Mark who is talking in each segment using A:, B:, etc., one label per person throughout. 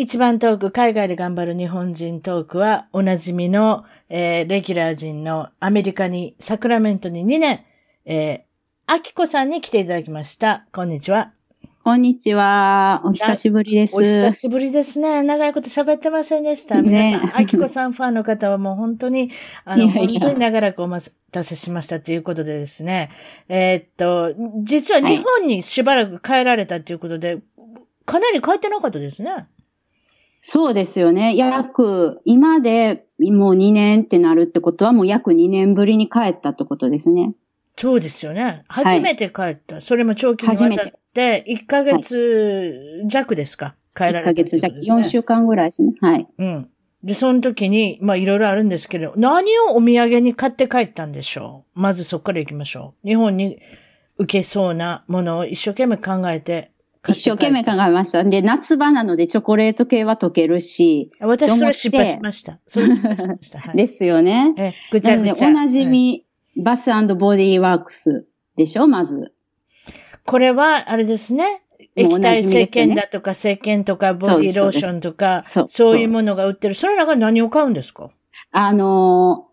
A: 一番トーク、海外で頑張る日本人トークは、おなじみの、えー、レギュラー人のアメリカに、サクラメントに2年、えー、アキコさんに来ていただきました。こんにちは。
B: こんにちは。お久しぶりです。
A: お久しぶりですね。長いこと喋ってませんでした。皆さん、あきこさんファンの方はもう本当に、あの、いやいや本当に長らくお待たせしましたということでですね。えー、っと、実は日本にしばらく帰られたということで、はい、かなり帰ってなかったですね。
B: そうですよね。約、今でもう2年ってなるってことはもう約2年ぶりに帰ったってことですね。
A: そうですよね。初めて帰った。はい、それも長期にわたって、1ヶ月弱ですか、はい、帰られた、ね、1ヶ月弱、
B: 4週間ぐらいですね。はい。
A: うん。で、その時に、まあいろいろあるんですけど、何をお土産に買って帰ったんでしょう？まずそこから行きましょう。日本に受けそうなものを一生懸命考えて
B: 一生懸命考えました。で、夏場なのでチョコレート系は溶けるし。
A: 私それ失敗しました。それ失敗しました。
B: はい、ですよね。え、ぐちゃぐちゃ。おなじみ、バスボディワークスでしょ、まず。
A: これは、あれですね。液体石鹸だとか、石鹸とか、ボディローションとか、そういうものが売ってる。その中何を買うんですか？
B: あの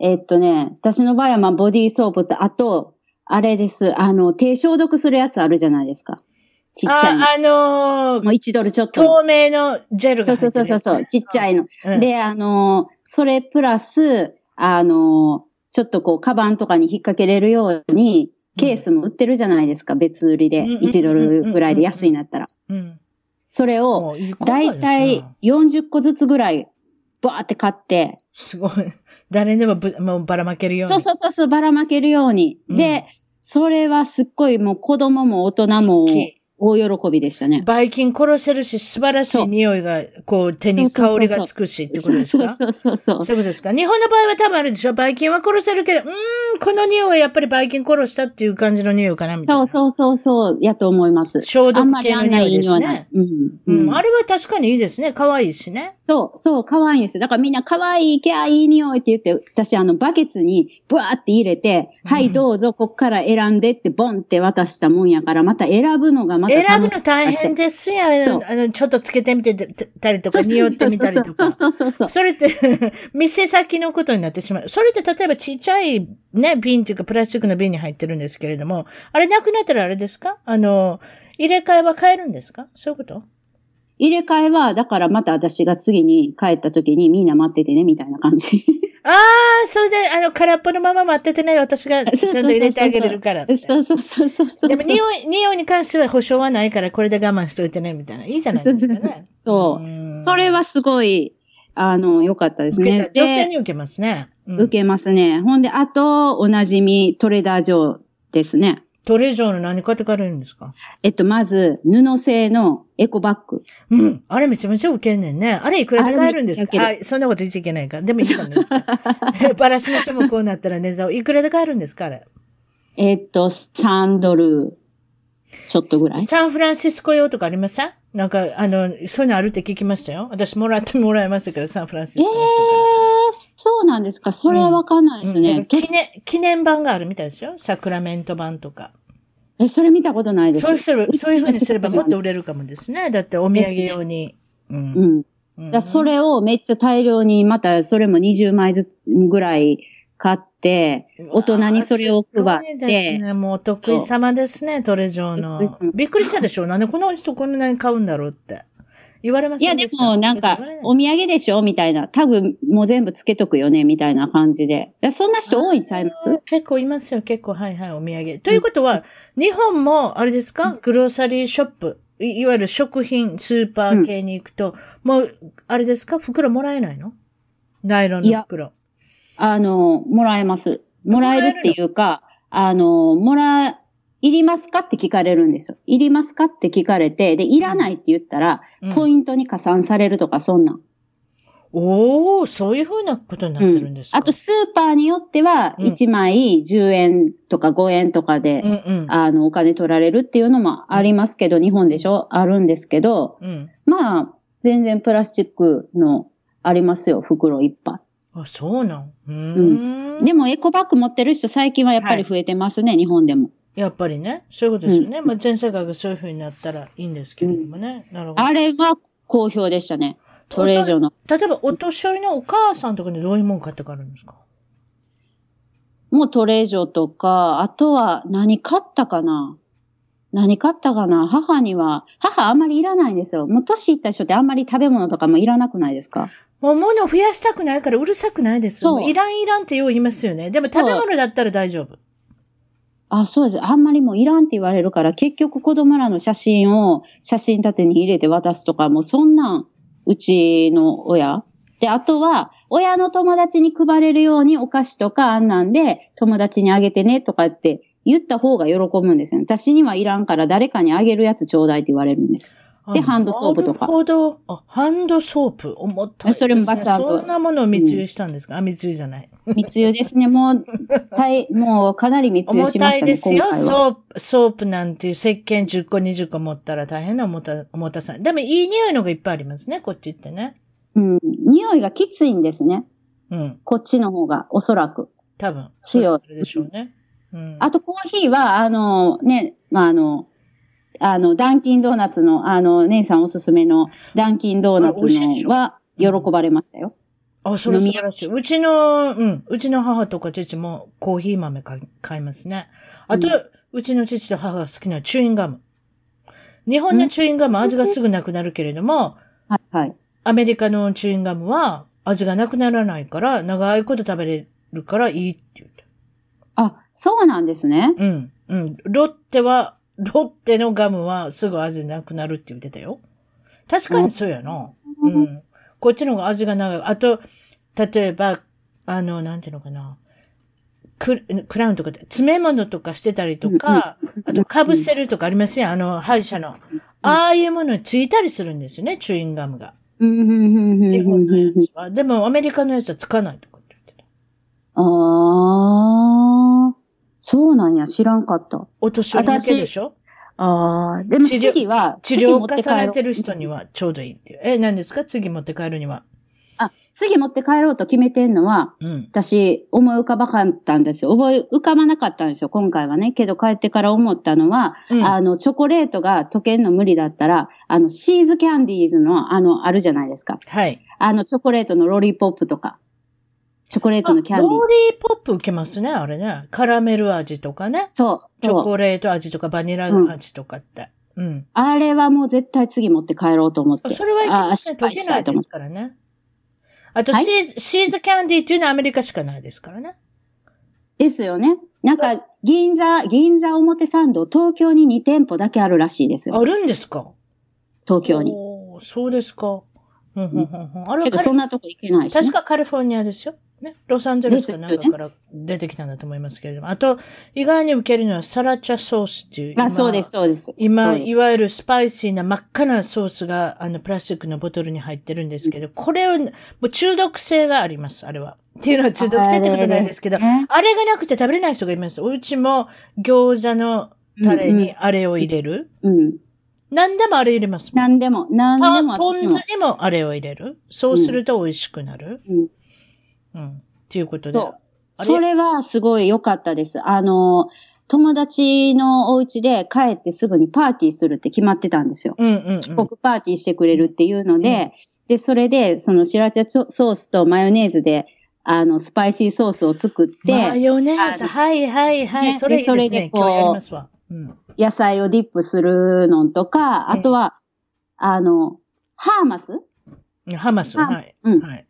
B: ー、えー、っとね、私の場合は、まあ、ボディーソープと、あと、あれです。あの、手消毒するやつあるじゃないですか。ちっちゃいの。
A: あ、あの
B: ー、もう1ドルちょっと。
A: 透明のジェル
B: が、そうそうそうそう、ちっちゃいの。うん、で、あのー、それプラス、あのちょっとこう、カバンとかに引っ掛けれるように、ケースも売ってるじゃないですか、別売りで。1ドルぐらいで安いなったら。それを、だいたい40個ずつぐらい、バーって買って。
A: すごい。誰でももうばらまけるように。
B: そうそうそう、ばらまけるように。で、それはすっごいもう子供も大人も大喜びでしたね。
A: ばい菌殺せるし、素晴らしい匂いが、こう、手に香りがつくしってことですか？
B: そうそうそうそう。
A: そういうことですか？日本の場合は多分あるでしょばい菌は殺せるけど、うーん、この匂いはやっぱりばい菌殺したっていう感じの匂いかなみたいな。
B: そうそうそう、やと思います。
A: 消毒系の匂いですね。
B: うん、
A: うん。あれは確かにいいですね。可愛いしね。
B: そう、そう、可愛いんですよ。だからみんな可愛い、キャいい匂いって言って、私あの、バケツにブワーって入れて、うん、はい、どうぞ、こっから選んでってボンって渡したもんやから、また選ぶのがまた
A: 選ぶの大大変ですよ。あの、ちょっとつけてみてたりとか、匂ってみたりとか。
B: そうそうそうそう。
A: それって 店先のことになってしまう。それって例えばちっちゃいね、瓶っていうかプラスチックの瓶に入ってるんですけれども、あれなくなったらあれですか？あの、入れ替えは買えるんですか？そういうこと？
B: 入れ替えは、だからまた私が次に帰った時にみんな待っててね、みたいな感じ。
A: ああ、それで、あの、空っぽのまま待っててね、私がちゃんと入れてあげれるから
B: そうそうそうそう
A: でも、匂い、匂いに関しては保証はないから、これで我慢しといてね、みたいな。いいじゃないですかね。
B: そう。それはすごい、あの、良かったですね。
A: 女性に受けますね。
B: うん、受けますね。ほんで、あと、おなじみ、トレーダー上ですね。
A: トレジョーの何買ってかれるんですか？
B: えっと、まず、布製のエコバッグ。
A: うん。あれめちゃめちゃ受けんねんね。あれいくらで買えるんですか？あそんなこと言っちゃいけないか？でもいいかんですか バラシの人もこうなったら値段をいくらで買えるんですか？あれ。
B: えっと、3ドルちょっとぐらい。
A: サンフランシスコ用とかありました？なんか、あの、そういうのあるって聞きましたよ。私もらってもらいましたけど、サンフランシスコの人から。
B: えー、そうなんですか？それはわかんないですね、うんうん、
A: 記念。記念版があるみたいですよ。サクラメント版とか。
B: え、それ見たことないです。
A: そうすれば、そういうふうにすればもっと売れるかもですね。だってお土産用に。
B: うん。うん。だそれをめっちゃ大量に、またそれも20枚ずつぐらい買って、大人にそれを配って。です
A: ね。もうお得意様ですね、トレジョーの。びっくりしたでしょ？なんでこの人こんなに買うんだろうって。言われま
B: いや、でもなんかお土産でしょ？みたいな。タグも全部つけとくよねみたいな感じで。そんな人多いんちゃいます？
A: 結構いますよ、結構、はいはい、お土産。ということは、日本も、あれですか、グローサリーショップ、いいわゆる食品、スーパー系に行くと、もう、あれですか、袋もらえないの？ナイロンの袋。
B: あの、もらえます。もらえるっていうか、あの、もら、いりますか？って聞かれるんですよ。いりますか？って聞かれて、で、いらないって言ったら、
A: うん
B: ポイントに加算されるとか、そんなん。
A: おー、そういうふうなことになってるんですか、
B: あと、スーパーによっては、
A: うん
B: 1枚10円とか5円とかで、
A: うんうん。
B: あの、お金取られるっていうのもありますけど、日本でしょ？あるんですけど、
A: うん。
B: まあ、全然プラスチックのありますよ、袋いっぱ
A: あ、そうなん？うーん。
B: い。でも、エコバッグ持ってる人最近はやっぱり増えてますね、日本でも。
A: やっぱりね、そういうことですよね。まあ、全世界がそういうふうになったらいいんですけれどもね。なるほど。
B: あれは好評でしたね。トレージョの。
A: 例えば、お年寄りのお母さんとかにどういうもん買って帰るんですか？
B: もうトレージョとか、あとは何買ったかな？何買ったかな？母には、母あんまりいらないんですよ。もう年いった人ってあんまり食べ物とかもいらなくないですか？
A: もう物を増やしたくないからうるさくないです。
B: そう
A: いらんいらんってよう言いますよね。でも食べ物だったら大丈夫。
B: あ、そうです。あんまりもういらんって言われるから、結局子供らの写真を写真立てに入れて渡すとか、もうそんなん、うちの親。で、あとは、親の友達に配れるようにお菓子とかあんなんで、友達にあげてねとかって言った方が喜ぶんですよ。私にはいらんから誰かにあげるやつちょうだいって言われるんですよ。で
A: あ
B: ハンドソープとか
A: なるほど。あ、ハンドソープ。重た。
B: それもバスアップ
A: そんなものを密輸したんですか、あ、密輸じゃない。
B: 密輸ですね。もう、大 もうかなり密輸
A: 重た
B: しましたね、
A: いですよ。ソープ、ソープなんていう石鹸10個20個持ったら大変な重た、重たさ。でもいい匂いのがいっぱいありますね、こっちってね。
B: うん。匂いがきついんですね。
A: うん。
B: こっちの方が、おそらく。
A: 多分。
B: 強い
A: そうでしょうね。うん。
B: あとコーヒーは、あの、ね、まあ、あの、あの、ダンキンドーナツの、あの、姉さんおすすめのダンキンドーナツのは、喜ばれましたよ。
A: あ、それ
B: 飲み
A: 素晴らしい。うちの、うん、うちの母とか父もコーヒー豆買い買いますね。あと、
B: う
A: うちの父と母が好きなチューインガム。日本のチューインガム味がすぐなくなるけれども、
B: はい、はい。
A: アメリカのチューインガムは味がなくならないから、長いこと食べれるからいいって言って。
B: あ、そうなんですね。
A: うん、うん。ロッテは、ロッテのガムはすぐ味なくなるって言ってたよ。確かにそうやな。う
B: うん
A: ん。こっちの方が味が長い。あと、例えば、あの、なんていうのかな。ククラウンとかで、詰め物とかしてたりとか、あと、かぶせるとかありますよ。あの、歯医者の。ああいうものについたりするんですよね、チューインガムが。
B: うんうんうんうん
A: 日本のやつは。でも、アメリカのやつはつかないとかって言ってた。
B: ああ、そうなんや、知らんかった。
A: お年寄り向けでしょ？
B: ああ、でも次は、
A: 治療化
B: 次持って帰ろう
A: されてる人にはちょうどいいっていう。え、何ですか？次持って帰るには。
B: あ、次持って帰ろうと決めてんのは、
A: うん。
B: 私、思い浮かばかったんですよ。思い浮かばなかったんですよ、今回はね。けど帰ってから思ったのは、
A: うん
B: あの、チョコレートが溶けんの無理だったら、あの、シーズキャンディーズの、あの、あるじゃないですか。
A: はい。
B: あの、チョコレートのロリポップとか。チョコレートのキャンディー
A: ロ。ーリーポップ受けますね、あれね。カラメル味とかね。
B: そう、
A: チョ。コレート味とかバニラ味とかって。うん。
B: あれはもう絶対次持って帰ろうと思って。
A: それはいけ
B: ああ、
A: ますね。
B: 失敗
A: 溶けないで
B: したいと思って。
A: すからね。あと、
B: はい？
A: シーズ、シーズキャンディーっていうのはアメリカしかないですからね。
B: ですよね。なんか、銀座、銀座表参道、東京に2店舗だけあるらしいですよ。
A: あるんですか？
B: 東京に。
A: おーそうですか。うん、うん、うん。うんあれは
B: けど、そんなとこ行けないし、ね。
A: 確かカリフォルニアですよ。ね。ロサンゼルスかなんかから出てきたんだと思いますけれども。あと、意外に受けるのはサラチャソースっていう。
B: あ、そうです、。そうです。
A: 今、いわゆるスパイシーな真っ赤なソースが、あの、プラスチックのボトルに入ってるんですけど、これを、もう中毒性があります、あれは。っていうのは中毒性ってことないですけど、
B: ね
A: あれがなくて食べれない人がいます。うちも餃子のタレにあれを入れる。
B: うん。うん。
A: 何でもあれ入れますもん。
B: 何でも、何でも
A: パポン酢。にもあれを入れる。そうすると美味しくなる。
B: うん。
A: うん。っていうことで。
B: そう。それはすごい良かったです。あの、友達のお家で帰ってすぐにパーティーするって決まってたんですよ。
A: うんうん、うん。
B: 帰国パーティーしてくれるっていうので、で、それで、そのシラチャソースとマヨネーズで、あの、スパイシーソースを作って、
A: マヨネーズ。はいはいはい。
B: ね
A: それいいですね。
B: でそれでこう。
A: うん。
B: 野菜をディップするのとか、あとは、あの、ハーマス？
A: ハマス、
B: あ
A: はい。
B: うん
A: はい。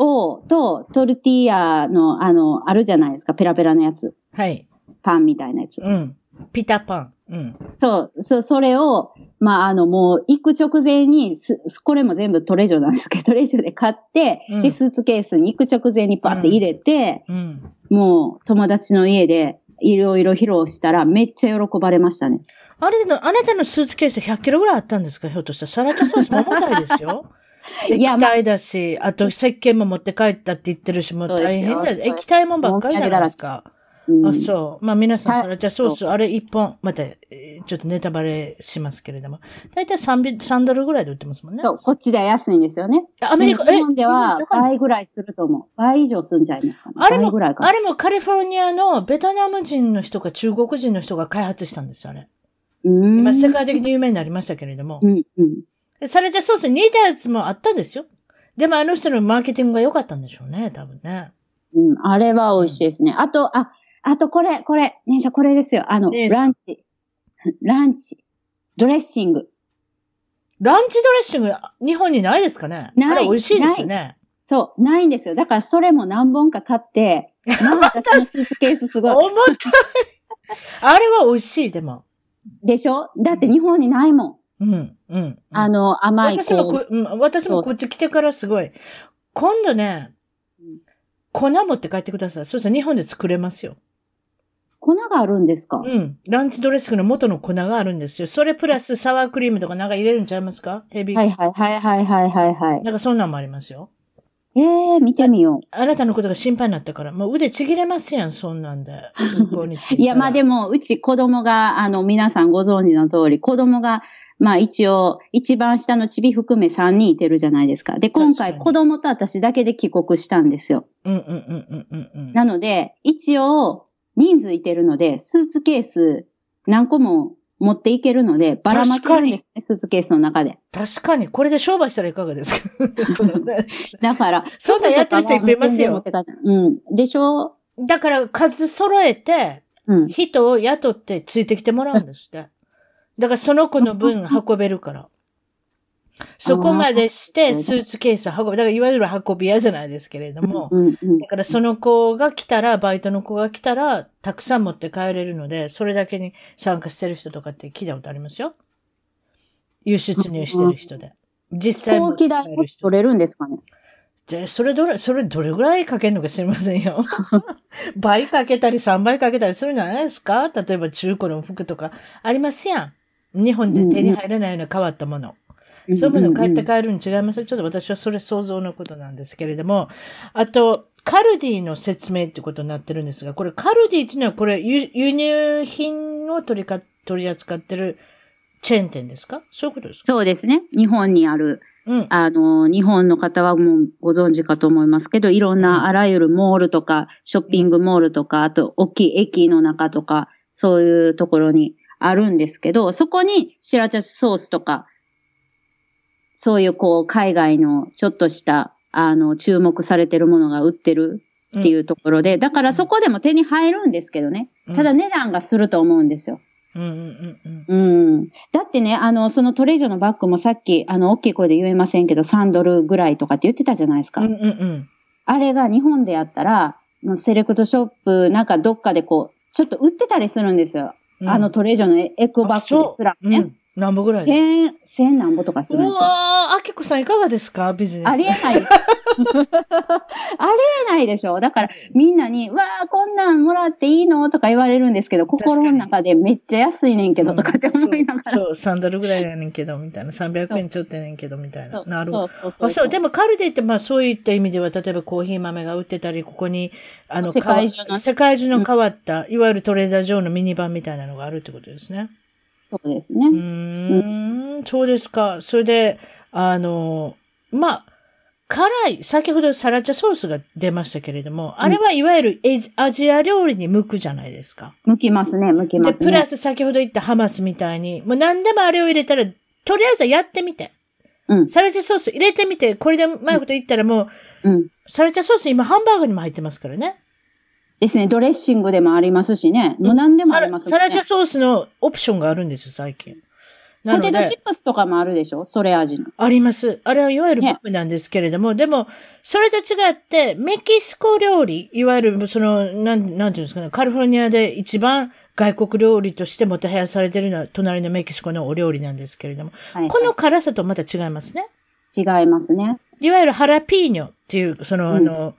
B: を、と、トルティーヤの、あの、あるじゃないですか、ペラペラのやつ。
A: はい。
B: パンみたいなやつ。
A: うん。ピタパン。うん。
B: そう、そう、それを、まあ、あの、もう、行く直前に、す、すこれも全部トレジョなんですけど、トレジョで買って、
A: うん
B: で、スーツケースに行く直前にパって入れて、
A: うん。
B: もう、友達の家で、いろいろ披露したら、めっちゃ喜ばれましたね。
A: あれの、あなたのスーツケース100キロぐらいあったんですか？ひょっとしたら。サラダソース重たいですよ。液体だし、あと石鹸も持って帰ったって言ってるし、もう大変だ液体もんばっかりじゃないですか。
B: うん、
A: あ、そう。まあ皆さん、
B: はい
A: サラダソース、あれ1本、また、えーちょっとネタバレしますけれども。だいたい 3, ビ3ドルぐらいで売ってますもんね。
B: そう、こっちでは安いんですよね。
A: アメリカ、
B: 日本では倍ぐらいすると思う。倍以上すんじゃいますかね。
A: あれもあれもカリフォルニアのベトナム人の人か中国人の人が開発したんですよ、あれ。
B: うん。
A: 今世界的に有名になりましたけれども。
B: うん、うん。
A: でサラダソースに似たやつもあったんですよ。でもあの人のマーケティングが良かったんでしょうね、多分ね。
B: うん、あれは美味しいですね。あと、あ、あとこれ、これ、姉さんこれですよ。あの、ランチ。ランチ。ドレッシング。
A: ランチドレッシング、日本にないですかね？
B: ない
A: あれ美味しいですよね。
B: そう、ないんですよ。だからそれも何本か買って、なんかスーツケースすごい。
A: 重たい。あれは美味しい、でも。
B: でしょ？だって日本にないもん。
A: うん、うん。
B: あの、甘い
A: 私も
B: こ
A: こ、うん、私もこっち来てからすごい。今度ね
B: うん、
A: 粉持って帰ってください。そうしたら日本で作れますよ。
B: 粉があるんですか？
A: うん。ランチドレッシングの元の粉があるんですよ。それプラスサワークリームとかなんか入れるんちゃいますか？ヘビー。
B: はいはいはいはいはいはいはい。
A: なんかそんなんもありますよ。
B: ええー、見てみよ
A: あなたのことが心配になったから、もう腕ちぎれますやん、そんなんで。い
B: いや、まあでも、うち子供が、あの、皆さんご存知の通り、子供が、まあ一応、一番下のチビ含め3人いてるじゃないですか。で、今回子供と私だけで帰国したんですよ。
A: うんうんうんうんうんうん。
B: なので、一応、人数いてるので、スーツケース何個も持っていけるので、ばらまけるんですね、スーツケースの中で。
A: 確かに、これで商売したらいかがですか？
B: だから、
A: そんなんやってる人いっぱいいますよ
B: うん。でしょ？
A: だから数揃えて、
B: うん。
A: 人を雇ってついてきてもらうんですって。だからその子の分 運べるから。そこまでしてスーツケースを運ぶ。だからいわゆる運び屋じゃないですけれども。だからその子が来たら、バイトの子が来たら、たくさん持って帰れるので、それだけに参加してる人とかって聞いたことありますよ。輸出入してる人で。実際
B: 飛行機代取れるんですかね？
A: じゃあ、それどれ、それどれぐらいかけるのか知りませんよ。倍かけたり3倍かけたりするんじゃないですか？例えば中古の服とかありますやん。日本で手に入らないような変わったもの。そういうものを買って帰るに違いますちょっと私はそれ想像のことなんですけれども。あと、カルディの説明ってことになってるんですが、これカルディっていうのはこれ輸輸入品を取りか取り扱ってるチェーン店ですか？そういうことですか？
B: そうですね。日本にある、
A: うん。
B: あの、日本の方はもうご存知かと思いますけど、いろんなあらゆるモールとか、ショッピングモールとか、あと、大きい駅の中とか、そういうところにあるんですけど、そこにシラチャソースとか、そういうこう、海外のちょっとした、あの、注目されてるものが売ってるっていうところで、だからそこでも手に入るんですけどね。ただ値段がすると思うんですよ。
A: うんうんうんうん。
B: うん。だってね、あの、そのトレジョのバッグもさっき、あの、大きい声で言えませんけど、3ドルぐらいとかって言ってたじゃないですか。
A: うんうんうん。
B: あれが日本でやったら、もうセレクトショップ、なんかどっかでこう、ちょっと売ってたりするんですよ。
A: うん。
B: あのトレジョのエコバッグですらね。
A: うん。何本ぐらい？で
B: 千、千何ぼとかす
A: うわ
B: るんですよ。
A: ー、あきこさんいかがですか？ビジネス。
B: ありえない。ありえないでしょだからみんなに、わあ、こんなんもらっていいの？とか言われるんですけど、心の中でめっちゃ安いねんけどとかって思いながら。
A: そう、そう3ドルぐらいやねんけど、みたいな。300円ちょっとやねんけど、みたいな。なるほど。
B: そうそう
A: あそう、でもカルディってまあそういった意味では、例えばコーヒー豆が売ってたり、ここに、あの、
B: 世界中の
A: 変わ世界中の変わった、いわゆるトレーダー上のミニ版みたいなのがあるってことですね。
B: そうですね。
A: うーん、そうですか。それで、あの、まあ、辛い、先ほどサラチャソースが出ましたけれども、あれはいわゆるアジア料理に向くじゃないですか。
B: 向きますね、向きま
A: で、
B: すね。
A: プラス先ほど言ったハマスみたいに、もう何でもあれを入れたら、とりあえずやってみて。
B: うん。
A: サラチャソース入れてみて、これでうまいこと言ったらもう、
B: うん。
A: サラチャソース今ハンバーグにも入ってますからね。
B: ですね。ドレッシングでもありますしね。もう何でもあります
A: サラサラチャ
B: ね。
A: ソースのオプションがあるんですよ、最近。なので
B: ポテトチップスとかもあるでしょ？それ味の。
A: あります。あれはいわゆる
B: ね
A: バブなんですけれども、でも、それと違って、メキシコ料理、いわゆる、その、なん、なんていうんですかね、カリフォルニアで一番外国料理としてもてはやされているのは、隣のメキシコのお料理なんですけれども、
B: はい、
A: この辛さとまた違いますね。
B: 違いますね。
A: いわゆるハラピーニョっていう、その、
B: うん
A: あの、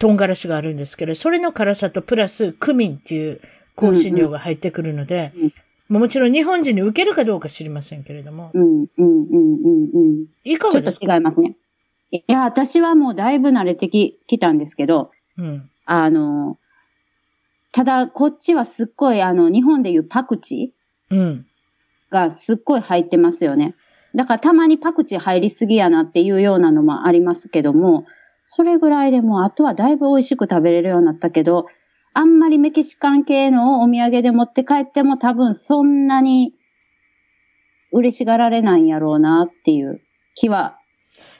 A: 唐辛子があるんですけど、それの辛さとプラスクミンっていう香辛料が入ってくるので、
B: うんうん
A: まあもちろん日本人に受けるかどうか知りませんけれども、
B: うん、うん、うん、うん、うん。
A: いか
B: ちょっと
A: がですか
B: 違いますね。いや、私はもうだいぶ慣れてき、きたんですけど、
A: うん。
B: あの、ただ、こっちはすっごい、あの、日本でいうパクチ
A: うん。
B: ーがすっごい入ってますよね。だからたまにパクチー入りすぎやなっていうようなのもありますけども、それぐらいでもうあとはだいぶ美味しく食べれるようになったけど、あんまりメキシカン系のをお土産で持って帰っても多分そんなに嬉しがられないんやろうなっていう気は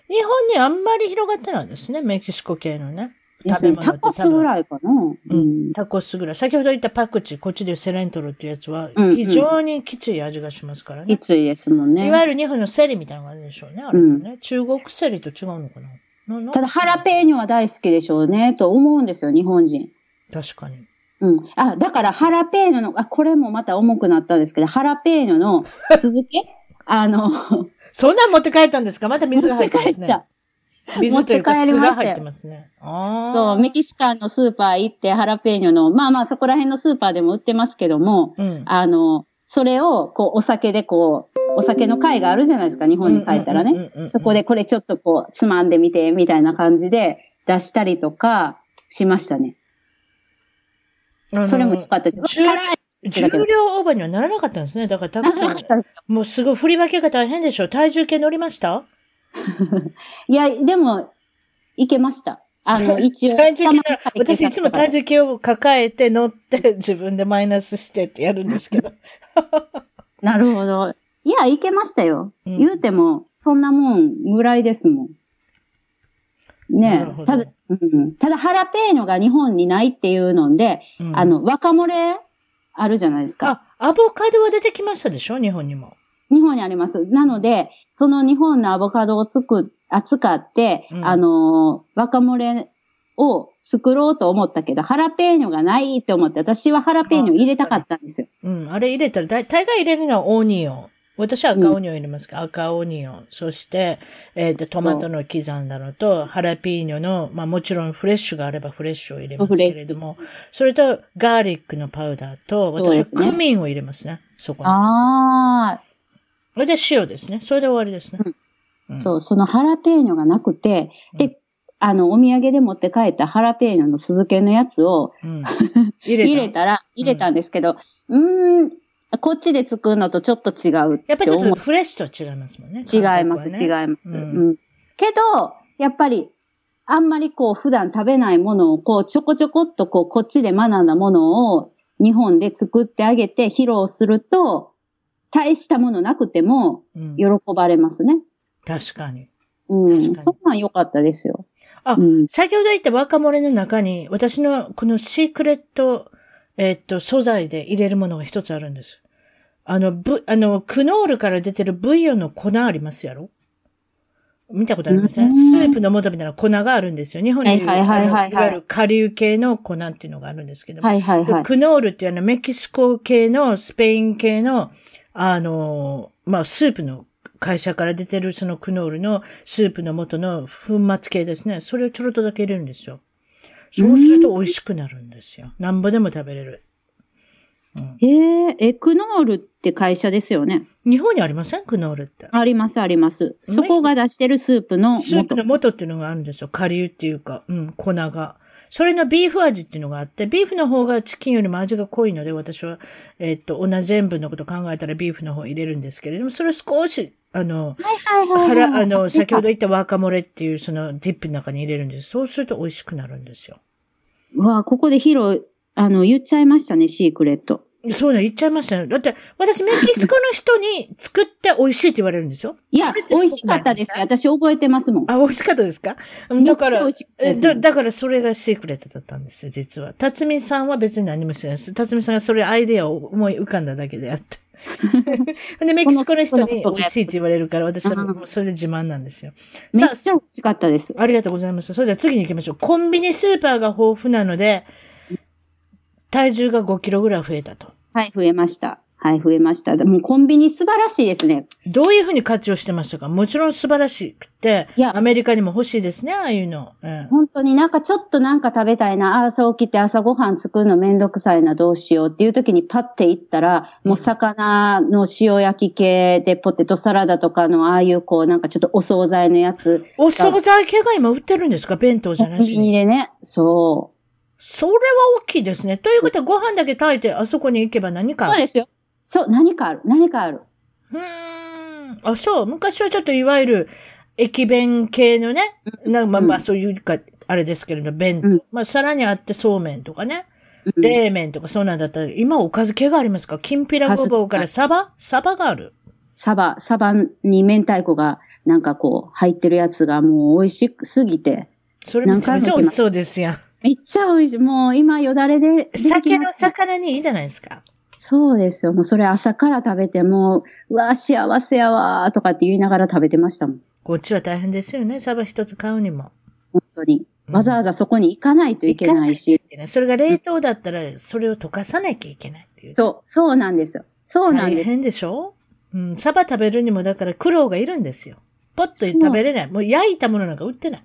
A: 日本にあんまり広がってないですね、メキシコ系のね。食べ
B: タコスぐらいかな。う
A: うん。タコスぐらい。先ほど言ったパクチー、こっちでセレントロっていうやつは
B: うんうん、
A: 非常にきつい味がしますからね。
B: きついですもんね。
A: いわゆる日本のセリみたいなのがあるでしょうね。あれもね。中国セリと違うのかな
B: ただ、ハラペーニョは大好きでしょうね、と思うんですよ、日本人。
A: 確かに。
B: うん。あ、だから、ハラペーニョの、あ、これもまた重くなったんですけど、ハラペーニョの酢漬けあの、
A: そんなん持って帰ったんですか？また水が入ってますね
B: 持って帰った。
A: 水というか
B: 持って帰りましたよ
A: 酢が入ってますね。あ
B: そう、
A: あ。
B: メキシカンのスーパー行って、ハラペーニョの、まあまあ、そこら辺のスーパーでも売ってますけども、
A: うん。
B: あの、それを、こう、お酒でこう、お酒の会があるじゃないですか、日本に帰ったらね。そこでこれちょっとこう、つまんでみて、みたいな感じで出したりとかしましたね。それも良かったです。
A: 重量オーバーにはならなかったんですね。だから、たくさん、もうすごい振り分けが大変でしょ。体重計乗りました？
B: いや、でも、いけました。あの、一応。
A: 体重計私いつも体重計を抱えて乗って自分でマイナスしてってやるんですけど。
B: なるほど。いや、いけましたよ。
A: うん
B: 言うても、そんなもんぐらいですもん。ねえ。ただ、うん、ただ、ハラペーニョが日本にないっていうので、
A: うん
B: あの、若漏れあるじゃないですか。
A: あ、アボカドは出てきましたでしょ？日本にも。
B: 日本にあります。なので、その日本のアボカドをつく、扱って、
A: うん
B: あのー若漏れを作ろうと思ったけど、ハラペーニョがないって思って、私はハラペーニョ入れたかったんですよ。
A: うん。あれ入れたら、大大概入れるのはオニオン。私は赤オニオン入れますか、赤オニオン。そして、えっ、と、トマトの刻んだのと、ハラピーニョの、まあもちろんフレッシュがあればフレッシュを入れますけれども、それとガーリックのパウダーと、私はクミンを入れますね。そこに。
B: あ
A: それで塩ですね。それで終わりですね。
B: あ、
A: ん
B: そう、そのハラペーニョがなくて、で、あの、お土産で持って帰ったハラペーニョの酢漬けのやつを
A: うん。入れた。
B: 入れたら、入れたんですけど、うーん、こっちで作るのとちょっと違うって
A: やっぱりちょっ
B: 思
A: とフレッシュと違いますもんね。
B: 違います、違い
A: い
B: ます。
A: う
B: うんん。けど、やっぱり、あんまりこう、普段食べないものを、こう、ちょこちょこっとこう、こっちで学んだものを、日本で作ってあげて披露すると、大したものなくても、
A: うん
B: 喜ばれますね。
A: 確かに。
B: うん。
A: 確かに
B: そんなん良かったですよ。
A: あ
B: うん。
A: 先ほど言った若漏れの中に、私のこのシークレット、えっと、素材で入れるものが一つあるんです。あの、ブ、あの、クノールから出てるブイヨンの粉ありますやろ？見たことありません？
B: うん
A: スープの素みたいな粉があるんですよ。日本にいる
B: はいはいはいはいはい
A: あのいわゆる顆粒系の粉っていうのがあるんですけども。
B: はいはいはい。
A: クノールっていうのはメキシコ系のスペイン系の、あの、まあ、スープの会社から出てるそのクノールのスープの元の粉末系ですね。それをちょろっとだけ入れるんですよ。そうすると美味しくなるんですよ。なんぼでも食べれる。うん、
B: へえ、エクノールって会社ですよね？
A: 日本にありません？クノールって。
B: ありますあります。そこが出してるスープの元
A: スープの。元っていうのがあるんですよ。顆粒っていうか、うん、粉が。それのビーフ味っていうのがあって、ビーフの方がチキンよりも味が濃いので、私は、えっと、同じ塩分のことを考えたらビーフの方を入れるんですけれども、それを少し、あの、
B: はいはいはいはい。
A: 腹、あの、先ほど言ったワーカモレっていうそのディップの中に入れるんです。そうすると美味しくなるんですよ。
B: うわあ、ここでヒロ、あの、言っちゃいましたね、シークレット。
A: そうだ、言っちゃいましたよ。だって、私メキシコの人に作って美味しいって言われるんですよ。
B: いや美味しかったですよ。私覚えてますもん。
A: あ、美味しかったですか？だからだ、だからそれがシークレットだったんですよ、実は。辰巳さんは別に何もしてないです。辰巳さんがそれアイデアを思い浮かんだだけであって。で、メキシコの人に美味しいって言われるから、私はもうそれで自慢なんですよ。
B: めっちゃ美味しかったです。
A: ありがとうございます。それでは次に行きましょう。コンビニスーパーが豊富なので、体重が5キロぐらい増えたと。
B: はい、増えました。はい、増えました。でもコンビニ素晴らしいですね。
A: どういうふうに活用してましたか？もちろん素晴らしくて、
B: いや
A: アメリカにも欲しいですね、ああいうの。うん
B: 本当になんかちょっとなんか食べたいな、朝起きて朝ごはん作るのめんどくさいな、どうしようっていう時にパッて行ったら、もう魚の塩焼き系でポテトサラダとかのああいうこうなんかちょっとお惣菜のやつ、
A: お惣菜系が今売ってるんですか弁当じ
B: コンビ
A: ゃなしに。
B: ニでね、そ
A: それは大きいですね。ということはご飯だけ炊いてあそこに行けば何
B: う。
A: か
B: そうですよ。そう、何かある、何かある。
A: うーん。あ、そう。昔はちょっといわゆる駅弁系のね、なまあまあそういうか、あれですけれど、弁当。
B: うん
A: まあさらにあってそうめんとかね、
B: うん
A: 冷麺とかそうなんだったら、今おかず系がありますか？きんぴらごぼうからサバ？サバがある。
B: サバ、サバに明太子がなんかこう入ってるやつがもう美味しすぎて、
A: それめちゃめちゃ美味しそうですやん。
B: めっちゃ美味しい。もう今よだれで出てき
A: 酒の。魚にいいじゃないですか。
B: そうですよ。もうそれ朝から食べてもう、うわ、幸せやわーとかって言いながら食べてましたもん。
A: こっちは大変ですよね。サバ一つ買うにも。
B: 本当に。
A: うん
B: わざわざそこに行かないといけないし。
A: それが冷凍だったら、それを溶かさなきゃいけないっていう。
B: そう、そうなんですよ。そうなんです。
A: 大変でしょ？うん。サバ食べるにもだから苦労がいるんですよ。ポッと食べれない。もう焼いたものなんか売ってない。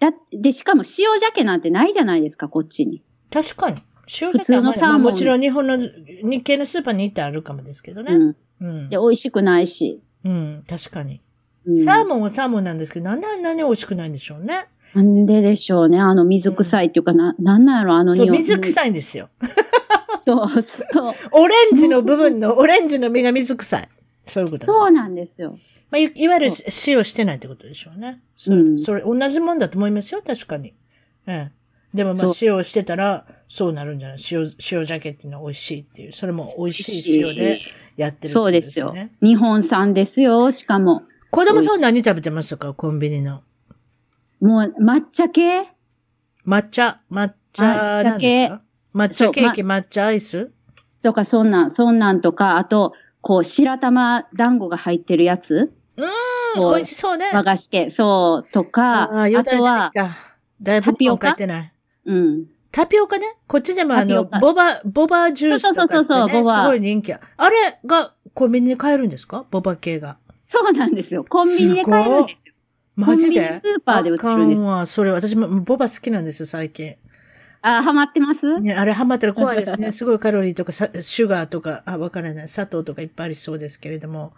B: だで、しかも塩鮭なんてないじゃないですか、こっちに。
A: 確かに。塩
B: 普通のサーモン
A: まあもちろん日本の日系のスーパーに行ってあるかもですけどね。
B: うん。
A: うん
B: で、。美味しくないし。
A: うん。確かに。
B: うん、
A: サーモンはサーモンなんですけど、なんであんなに美味しくないんでしょうね？
B: なんででしょうね？あの水臭いっていうか、な、なんなんやろ、あの
A: そう、
B: 匂い。
A: 水臭いんですよ。
B: そう、そう。
A: オレンジの部分の、オレンジの実が水臭い。そういうこと
B: そう
A: な
B: なんですよ。
A: まあ、いいわゆる塩してないってことでしょうね。それ、
B: うん
A: それ同じもんだと思いますよ、確かに。ええ。でもまあ塩をしてたら、そうなるんじゃない？塩、塩鮭っていうのは美味しいっていう。それも美味しい塩でやってるってこと
B: そうですよ
A: ね。。
B: 日本産ですよ、しかも。
A: 子供さん何食べてましたか？コンビニの。
B: もう抹茶系？
A: 抹茶、抹茶
B: はい
A: なんですか？抹茶ケーキ、抹茶アイス？
B: とか、そんなん、そんなんとか、あと、こう、白玉団子が入ってるやつ？
A: うん、美味しそうね。
B: 和菓子系、そう、とか、
A: ああ、
B: とは
A: だいぶ
B: タピオカ？
A: 書いてない。
B: うん。
A: タピオカね。こっちでもあの、ボバ、ボバジュースとかね、
B: そうそうそうそうボバ
A: すごい人気ああれがコンビニで買えるんですか？ボバ系が。
B: そうなんですよ。コンビニで買えるんですよ。
A: マジで？
B: スーパーで売ってるんです
A: あかんわ。それ、私もボバ好きなんですよ、最近。
B: あ、ハマってます？
A: ね、あれハマったら怖いですね。すごいカロリーとかさ、シュガーとか、あ、わからない。砂糖とかいっぱいありそうですけれども。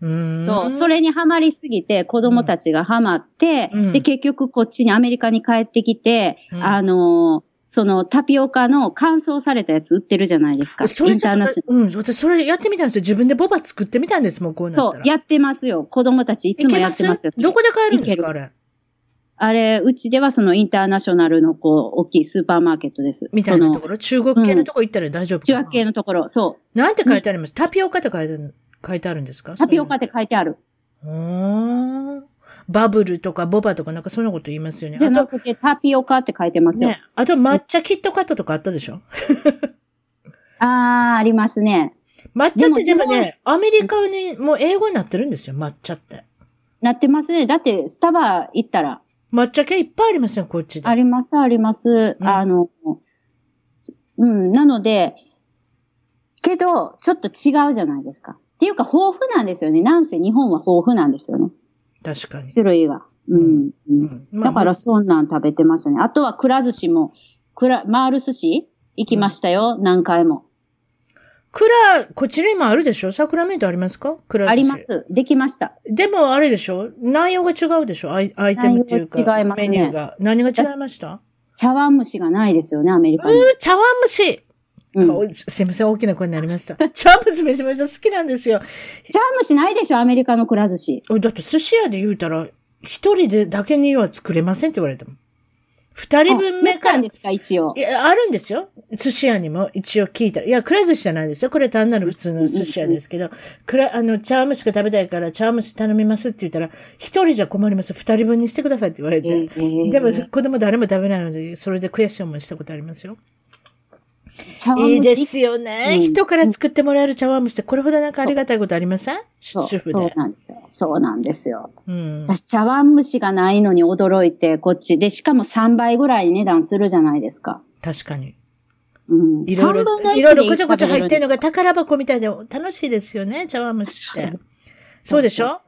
B: そう、それにハマりすぎて、子供たちがハマって、
A: うん
B: で、結局こっちにアメリカに帰ってきて、
A: うん
B: あのーそのタピオカの乾燥されたやつ売ってるじゃないですか。
A: それ
B: インターナショナ
A: うん、私それやってみたんですよ。自分でボバ作ってみたんですもん、こう
B: ル。
A: なったら。
B: そう、やってますよ。子供たちいつもやってますよ。
A: どこで買えるんですか、あれ。
B: あれ、うちではそのインターナショナルのこう、大きいスーパーマーケットです。
A: みたいな
B: その
A: ところ？中国系のとこ行ったら大丈夫かな？
B: 中学系のところ、そう。
A: なんて書いてあります？タピオカって書いてある書いてあるんですか？
B: タピオカって書いてある。
A: うーんバブルとかボバとかなんかそんなこと言いますよね。
B: じゃなくてタピオカって書いてますよ。
A: ね、あと抹茶キットカットとかあったでしょ？
B: あー、ありますね。
A: 抹茶ってで
B: でも
A: もね、アメリカにもう英語になってるんですよ、抹茶って。
B: なってますね。だって、スタバ行ったら、
A: 抹茶系いっぱいありますよ、こっちで。
B: あります、あります。
A: うん
B: あの、うん、なので、けど、ちょっと違うじゃないですか。っていうか、豊富なんですよね。なんせ日本は豊富なんですよね。
A: 確かに。
B: 種類が。うん。う
A: うんんまあ
B: だから、そんなん食べてましたね。あとは、くら寿司も、くら、回る寿司行きましたよ。何回も。
A: クラ、こっちにもあるでしょ？サクラメントありますか？クラ
B: あ
A: 寿司
B: ります。できました。
A: でもあれでしょ？内容が違うでしょ？アイアイテムっていうか、
B: 違いますね
A: メニューが。何が違いました？
B: 茶碗蒸しがないですよね、アメリ
A: うー
B: カに。、
A: 茶碗蒸し、
B: うん。
A: おすいません、大きな声になりました。茶碗蒸しめちゃめちゃ好きなんですよ。
B: 茶碗蒸しないでしょ、アメリカのくら寿司。
A: おだって寿司屋で言うたら、一人でだけには作れませんって言われたもん。二人分目から
B: あですか、一応
A: い。や、あるんですよ。寿司屋にも一応聞いたら。いや、くら寿司じゃないですよ。これ単なる普通の寿司屋ですけど、くら、あの、茶碗蒸しが食べたいから茶碗蒸し頼みますって言ったら、一人じゃ困ります。二人分にしてくださいって言われて。でも、子供誰も食べないので、それで悔しい思いしたことありますよ。
B: 茶碗蒸し？
A: いいですよね、
B: うん
A: 人から作ってもらえる茶碗蒸しってこれほどなんかありがたいことありません？
B: そう
A: 主婦で。
B: そうなんですよ。そうなんですよ。
A: うん。
B: 私、茶碗蒸しがないのに驚いて、こっちで、しかも3倍ぐらい値段するじゃないですか。
A: 確かに。
B: うん。
A: いろいろ
B: 3分の、1
A: いろいろ
B: で
A: ごちゃごちゃ入ってるのが宝箱みたいで楽しいですよね、茶碗蒸しって。
B: そう
A: でしょ
B: うん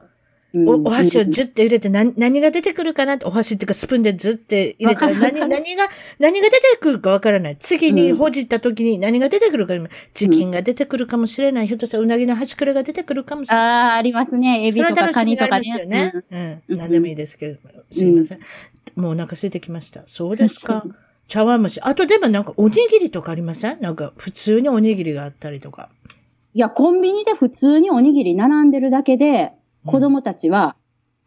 A: おお箸を
B: うん
A: ジュッて入れて何何が出てくるかな？って、お箸っていうかスプーンでずって入れたら何、何が、何が出てくるかわからない。次にほじった時に何が出てくるか、チキンが出てくるかもしれない。ひょっとしたらうなぎの端くれが出てくるかもしれない。
B: ああ、ありますね。エビとかカニとか
A: りますよね
B: ね。。
A: うん。
B: うん
A: 何でもいいですけど、すいません。もうお腹空いてきました。そうですか。茶碗蒸し。あとでもなんかおにぎりとかありません？なんか普通におにぎりがあったりとか。
B: いや、コンビニで普通におにぎり並んでるだけで、子供たちは、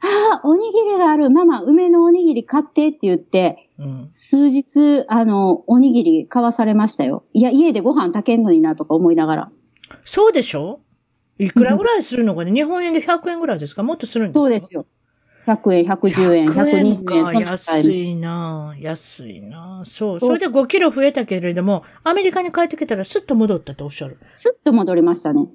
B: ああ、おにぎりがある。ママ、梅のおにぎり買ってって言って、
A: うん。
B: 数日、あの、おにぎり買わされましたよ。いや、家でご飯炊けんのになとか思いながら。
A: そうでしょ？いくらぐらいするのかね？日本円で100円ぐらいですか？もっとするんですか？
B: そうですよ。100円、110円、
A: 100円
B: 120円、
A: 安いな安いなそう。
B: そう
A: それで5キロ増えたけれども、アメリカに帰ってきたらスッと戻ったとおっしゃる。
B: すっと戻りましたね。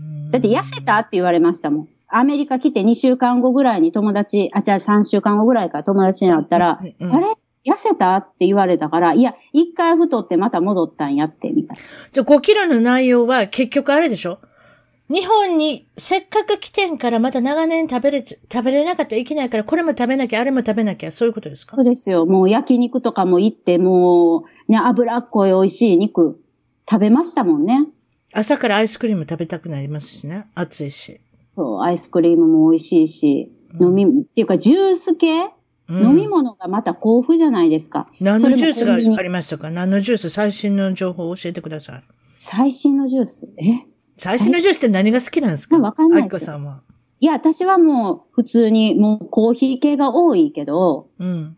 A: うん
B: だって痩せたって言われましたもん。アメリカ来て2週間後ぐらいに友達、あ、じゃあ3週間後ぐらいから友達になったら、
A: うんうん
B: あれ痩せた？って言われたから、いや、一回太ってまた戻ったんやって、みたいな。
A: じゃあ5キロの内容は結局あれでしょ？日本にせっかく来てんからまた長年食べれち、食べれなかったらいけないからこれも食べなきゃあれも食べなきゃそういうことですか？
B: そうですよ。もう焼肉とかも行って、もう、ね、脂っこい美味しい肉食べましたもんね。
A: 朝からアイスクリーム食べたくなりますしね。暑いし。
B: そう、アイスクリームも美味しいし、
A: うん
B: 飲み、っていうかジュース系、
A: うん
B: 飲み物がまた豊富じゃないですか。
A: 何のジュースがありましたか？何のジュース？最新の情報を教えてください。
B: 最新のジュース？え？
A: 最新のジュースって何が好きなんですか？
B: わかんない
A: あ
B: ですよ
A: きこさんは。
B: いや、私はもう普通にもうコーヒー系が多いけど、
A: うん。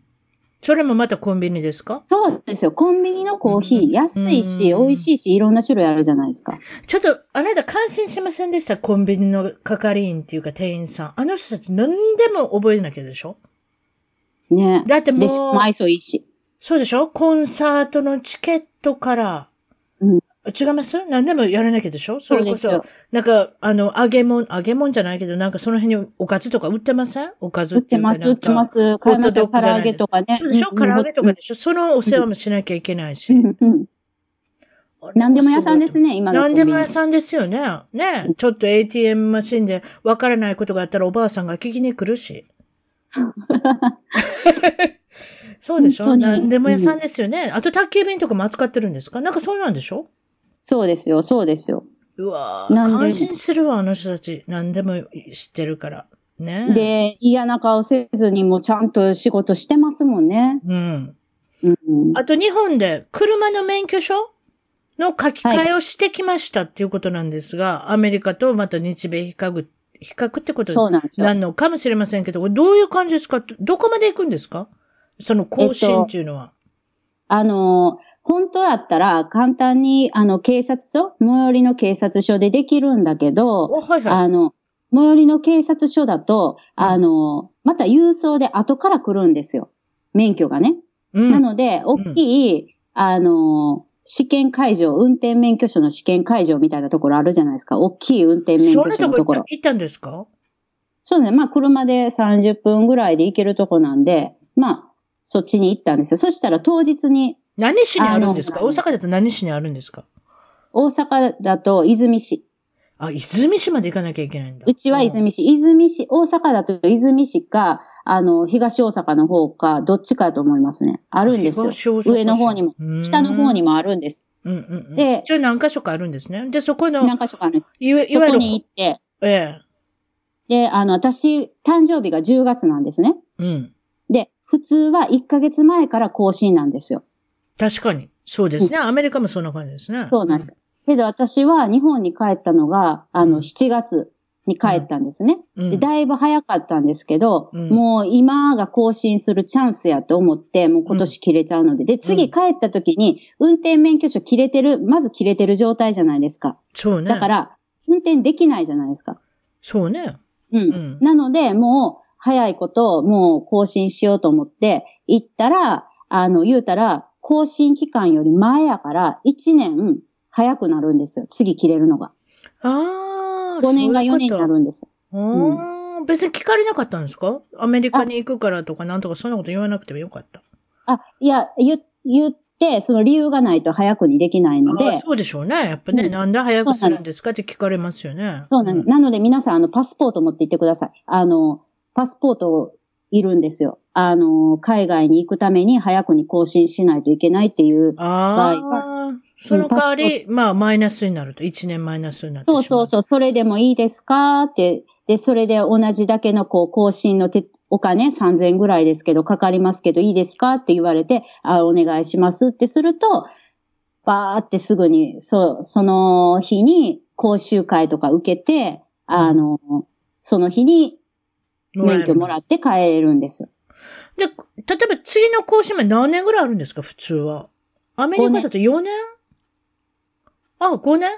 A: それもまたコンビニですか？
B: そうですよ。コンビニのコーヒ
A: うん
B: ー安いし、
A: うん
B: 美味しいし、いろんな種類あるじゃないですか。
A: ちょっと、あなた感心しませんでした？コンビニの係員っていうか店員さん。あの人たち何でも覚えなきゃでしょ？
B: ね。
A: だってもう
B: で、しかも愛想いいし。
A: そうでしょ？コンサートのチケットから。
B: うん
A: 違います？何でもやらなきゃでしょ？それこそ
B: そうですよ。。
A: なんか、あの、揚げ物、揚げ物じゃないけど、なんかその辺におかずとか売ってません？おかず
B: 売
A: っいうか
B: ってます、売ってます。買いますよ。唐揚げとかね。
A: そうでしょ？
B: ん
A: 唐揚げとかでしょ？そのお世話もしなきゃいけないし。
B: うんうん何でも屋さんですね、今の
A: 何。でも屋さんですよね。ね。ちょっと ATM マシンでわからないことがあったらおばあさんが聞きに来るし。そうでしょ？何でも屋さんですよね。あと宅急便とかも扱ってるんですか？なんかそうなんでしょ？
B: そうですよ、そうですよ。
A: うわぁ、
B: なんで
A: 感心するわ、あの人たち。何でも知ってるから。ね。、
B: で、嫌な顔せずにもうちゃんと仕事してますもんね。
A: うん。
B: うん。
A: あと日本で車の免許証の書き換えをしてきましたっていうことなんですが、アメリカとまた日米比較、比較ってこと
B: そうなんですよ。
A: なのかもしれませんけど、これどういう感じですか？どこまで行くんですか？その更新っていうのは。
B: あの、本当だったら簡単に、あの、警察署、最寄りの警察署でできるんだけど、
A: おはいは
B: あの、最寄りの警察署だと、あの、また郵送で後から来るんですよ。免許がね。
A: い。うん。
B: なので、大きい、あの、試験会場、運転免許証の試験会場みたいなところあるじゃないですか。大きい運転免許証のところ。
A: こ行ったんですか？
B: そうですね。まあ、車で30分ぐらいで行けるとこなんで、まあ、そっちに行ったんですよ。そしたら当日に、
A: 何市にあるんですか？大阪だと何市にあるんですか？
B: 大阪だと泉市。
A: あ、泉市まで行かなきゃいけないんだ。
B: うちは泉市。泉市、大阪だと泉市か、あの、東大阪の方か、どっちかと思いますね。あるんですよ。上の方にも、下の方に
A: も。
B: もあるんです。
A: うんうんうん。
B: で
A: じゃあ何箇所かあるんですね。で、そこの、
B: 何箇所かあるんです。
A: いわゆる、
B: そこに行って、
A: ええ。
B: で、あの、私、誕生日が10月なんですね。
A: うん。
B: で、普通は1ヶ月前から更新なんですよ。
A: 確かに。そうですね。アメリカもそんな感じですね。
B: そうなんですよ。けど私は日本に帰ったのが、あの、7月に帰ったんですね。
A: うん。
B: でだいぶ早かったんですけど、
A: うん
B: もう今が更新するチャンスやと思って、もう今年切れちゃうので。で、次帰った時に、運転免許証切れてる、まず切れてる状態じゃないですか。
A: そうね。
B: だから、運転できないじゃないですか。
A: そうね。
B: うん。
A: うん。
B: なので、もう、早いこと、もう更新しようと思って、行ったら、あの、言うたら、更新期間より前やから、1年早くなるんですよ。次切れるのが。
A: ああ。
B: 5年が4年になるんですよ。
A: ああ、別に聞かれなかったんですか？アメリカに行くからとかなんとかそんなこと言わなくてもよかった。
B: あ、いや、言、言って、その理由がないと早くにできないの
A: あ
B: で、
A: そうでしょうね。やっぱね、
B: うん
A: なんで早くするんですかって聞かれますよね。
B: そうなんです。なので皆さん、あの、パスポート持って行ってください。あの、パスポートいるんですよ。あの、海外に行くために早くに更新しないといけないっていう。
A: あ
B: 場合
A: あ、その代わり、まあ、マイナスになると、1年マイナスになってしま
B: そうそう。そう、それでもいいですか？って。で、それで同じだけのこう、更新のてお金3000円ぐらいですけど、かかりますけどいいですか？って言われて、あ、お願いしますってすると、バーってすぐに、そう、その日に講習会とか受けて、あの、その日に免許もら
A: っ
B: って帰れるんですよ。
A: で、例えば次の更新は何年ぐらいあるんですか、普通は。アメリカだと4年？あ、5年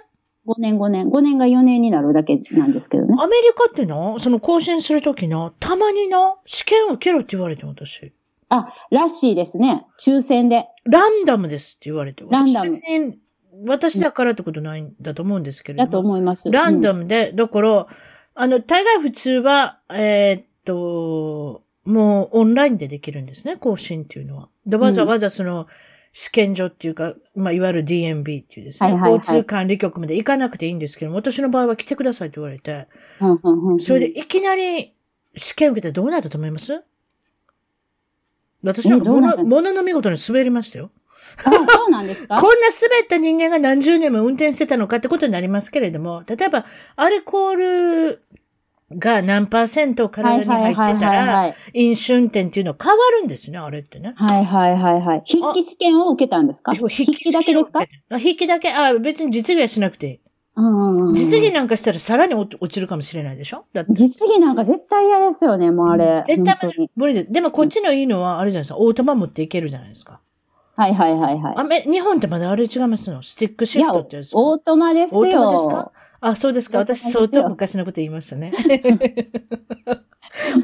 B: ？5年5年。5年が4年になるだけなんですけどね。
A: アメリカってな、その更新するときな、たまにな、試験受けろって言われて私。
B: あ、らしいですね。抽選で。
A: ランダムですって言われて。
B: ランダム
A: 私だからってことないんだと思うんですけれど
B: だ
A: も。
B: と思います。
A: ランダ
B: ム。
A: ムで、だから、あの、大概普通は、えーっと、もうオンラインでできるんですね、更新っていうのは。で、わざわざその、試験所っていうか、まあ、いわゆる DMB っていうですね、
B: はいはいはい。
A: 交通管理局まで行かなくていいんですけども、私の場合は来てくださいって言われて、
B: うんうんうんうん。
A: それでいきなり試験受けたらどうなったと思います？私なんか物
B: えどうなったんですか？
A: 物の見事に滑りましたよ。
B: あ、そうなんですか？
A: こんな滑った人間が何十年も運転してたのかってことになりますけれども、例えば、アルコールが何パーセント体に入ってたら、
B: はい
A: 飲酒運転っていうのは変わるんですね、あれってね。
B: はいはいはいはい。筆記試験を受けたんですか？筆記だけですか？
A: あ筆記だけ、あ、別に実技はしなくていい。実技なんかしたらさらに落落ちるかもしれないでしょ？
B: 実技なんか絶対嫌ですよね、もうあれ。
A: 絶対。無理です。でもこっちのいいのは、あれじゃないですか、オートマ持っていけるじゃないですか。
B: はいはいはいはい。
A: アメ日本ってまだあれ違いますの？ stick shift
B: いや、
A: ってやつ。
B: オートマですよ。
A: オートマですか？あ、そうですか。私相当昔のこと言いましたね。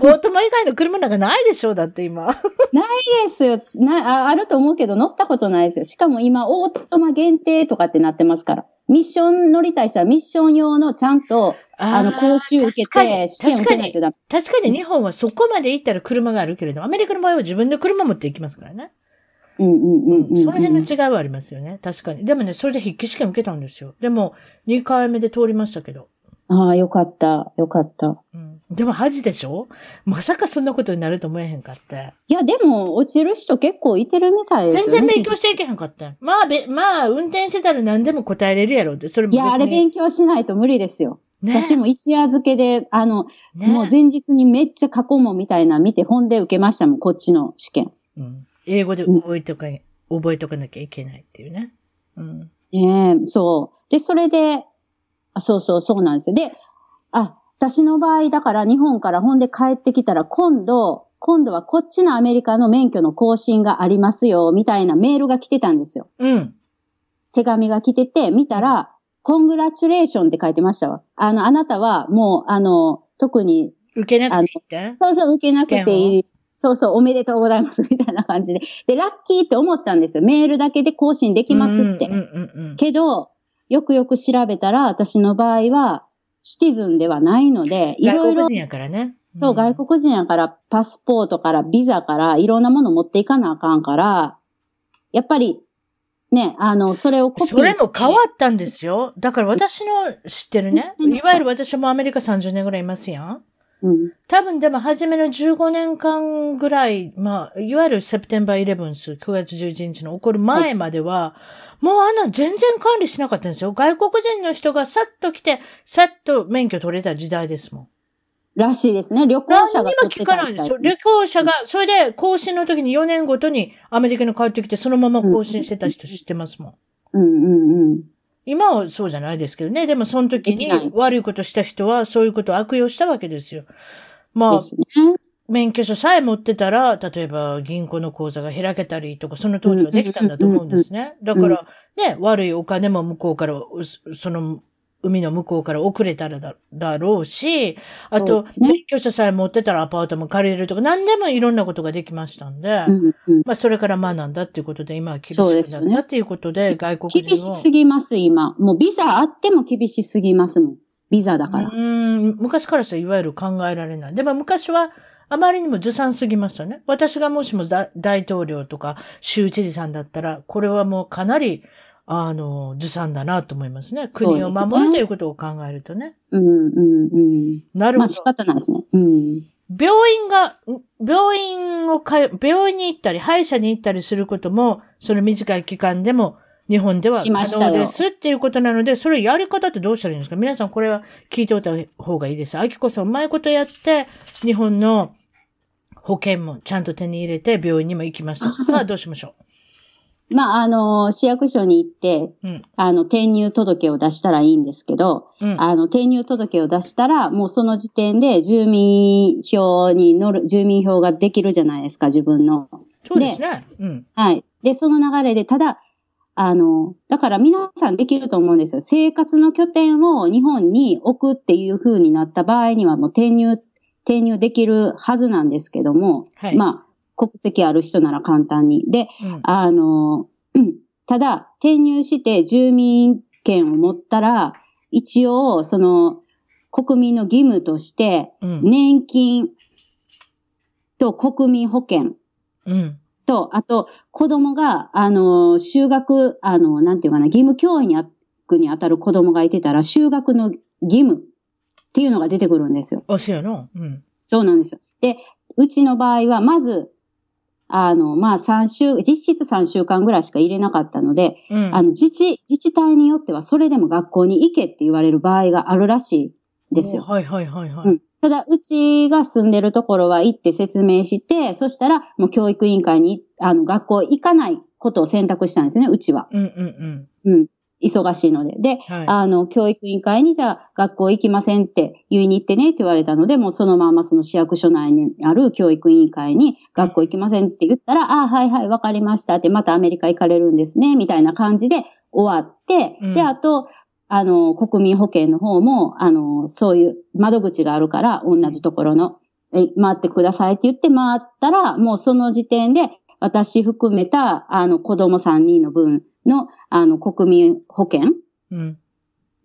A: オートマ以外の車なんかないでしょだって今。
B: ないですよなあ。あると思うけど乗ったことないですよ。しかも今、オートマ限定とかってなってますから。ミッション乗りたい人はミッション用のちゃんと、あの、講習受け
A: 確かに
B: て、試験受けないとダメ。
A: 確かに日本はそこまで行ったら車があるけれど、アメリカの場合は自分で車持って行きますからね。その辺の違いはありますよね。確かに。でもね、それで筆記試験受けたんですよ。でも、2回目で通りましたけど。
B: ああ、よかった。よかった。
A: うん、でも恥でしょまさかそんなことになると思えへんかって。
B: いや、でも、落ちる人結構いてるみたいですね。
A: 全然勉強していけへんかった。まあ、べ、まあ、運転してたら何でも答えれるやろって。それも。
B: いや、あれ勉強しないと無理ですよ。
A: ね
B: 私も一夜漬けで、あの、
A: ね
B: もう前日にめっちゃ過去問みたいな見て本で受けましたもん、こっちの試験。
A: うん英語で覚えとか、覚えとかなきゃいけないっていうね。うん。
B: ねえ、そう。で、それで、あそうそう、そうなんですよ。で、あ、私の場合、だから日本から本で帰ってきたら、今度、今度はこっちのアメリカの免許の更新がありますよ、みたいなメールが来てたんですよ。
A: うん。
B: 手紙が来てて、見たら、コングラチュレーションって書いてましたわ。あの、あなたはもう、あの、特に、
A: 受けなくていいって？
B: そうそう、受けなくていい。そうそう、おめでとうございます、みたいな感じで。で、ラッキーって思ったんですよ。メールだけで更新できますって。
A: うんうんうんうん。
B: けど、よくよく調べたら、私の場合は、シティズンではないので、いろいろ
A: 外国、人やからね。
B: そう、外国人やから、パスポートから、ビザから、いろんなもの持っていかなあかんから、やっぱり、ね、あの、それをコピー
A: それも変わったんですよ。だから私の知ってるね。
B: うん
A: いわゆる私もアメリカ30年ぐらいいますやん。
B: うん。
A: 多分でも初めの15年間ぐらい、まあ、いわゆるセプテンバー 11th、9月11日の起こる前までは、もうあの、全然管理しなかったんですよ。外国人の人がさっと来て、さっと免許取れた時代ですもん。
B: らしいですね。旅行者が取って
A: 聞かないんですよ。
B: ね
A: 旅行者が、それで更新の時に4年ごとにアメリカに帰ってきて、そのまま更新してた人知ってますもん。
B: うんうんうん。
A: 今はそうじゃないですけどね。でもその時に悪いことした人はそういうことを悪用したわけですよ。まあ
B: ね。
A: 免許証さえ持ってたら、例えば銀行の口座が開けたりとか、その当時はできたんだと思うんですね。だから、ね、悪いお金も向こうからうその海の向こうから遅れたらだだろうし、あと、
B: ね
A: 免許証さえ持ってたらアパートも借りれるとか、何でもいろんなことができましたんで、
B: うんうん
A: まあ、それから学んだっていうことで、今は厳しくなったっていうことで、外国人を。
B: 厳しすぎます、今。もうビザあっても厳しすぎますもん。ビザだから。
A: うーん、昔からしたらいわゆる考えられない。でも昔は、あまりにもずさんすぎましたね。私がもしもだ大統領とか州知事さんだったら、これはもうかなり、あの、ずさんだなと思いますね。国を守るということを考えるとね。
B: うんうんうん。
A: なるほど。
B: まあ仕方ないですね。うん。
A: 病院が、病院をかよ、病院に行ったり、歯医者に行ったりすることも、その短い期間でも、日本では可能ですっていうことなので、それやり方ってどうしたらいいんですか？皆さんこれは聞いておいた方がいいです。あきこさん、うまいことやって、日本の保険もちゃんと手に入れて、病院にも行きました。さあ、どうしましょ
B: まあ、あの、市役所に行って、
A: う。うん。
B: あの、転入届を出したらいいんですけど、
A: うん。
B: あの、転入届を出したら、もうその時点で住民票に乗る、住民票ができるじゃないですか、自分の。
A: そうですね。うん。
B: はい。で、その流れで、ただ、あの、だから皆さんできると思うんですよ。生活の拠点を日本に置くっていう風になった場合には、もう転入、転入できるはずなんですけども、
A: はい。
B: まあ、国籍ある人なら簡単に。で、
A: うん、
B: あの、ただ、転入して住民権を持ったら、一応、その、国民の義務として、
A: うん。
B: 年金と国民保険
A: うん。
B: と、あと、子供が、あの、修学、あの、なんていうかな、義務教員に当たる子供がいてたら、修学の義務っていうのが出てくるんですよ。
A: おしやの？うん。
B: そうなんですよ。で、うちの場合は、まず、あの、まあ、3週、実質3週間ぐらいしか入れなかったので、
A: うん。
B: あの、自治、自治体によっては、それでも学校に行けって言われる場合があるらしいですよ。
A: はいはいはいはい。
B: うんただ、うちが住んでるところは行って説明して、そしたら、もう教育委員会に、あの、学校行かないことを選択したんですね、うちは。
A: うんうん
B: うん。忙しいので。で、
A: うん。はい。
B: あの、教育委員会にじゃあ学校行きませんって言いに行ってねって言われたので、もうそのままその市役所内にある教育委員会に学校行きませんって言ったら、ああ、はいはい、わかりましたって、またアメリカ行かれるんですね、みたいな感じで終わって、
A: うん
B: で、あと、あの、国民保険の方も、あの、そういう窓口があるから、同じところの、え、回ってくださいって言って回ったら、もうその時点で、私含めた、あの、子供3人の分の、あの、国民保険？
A: うん。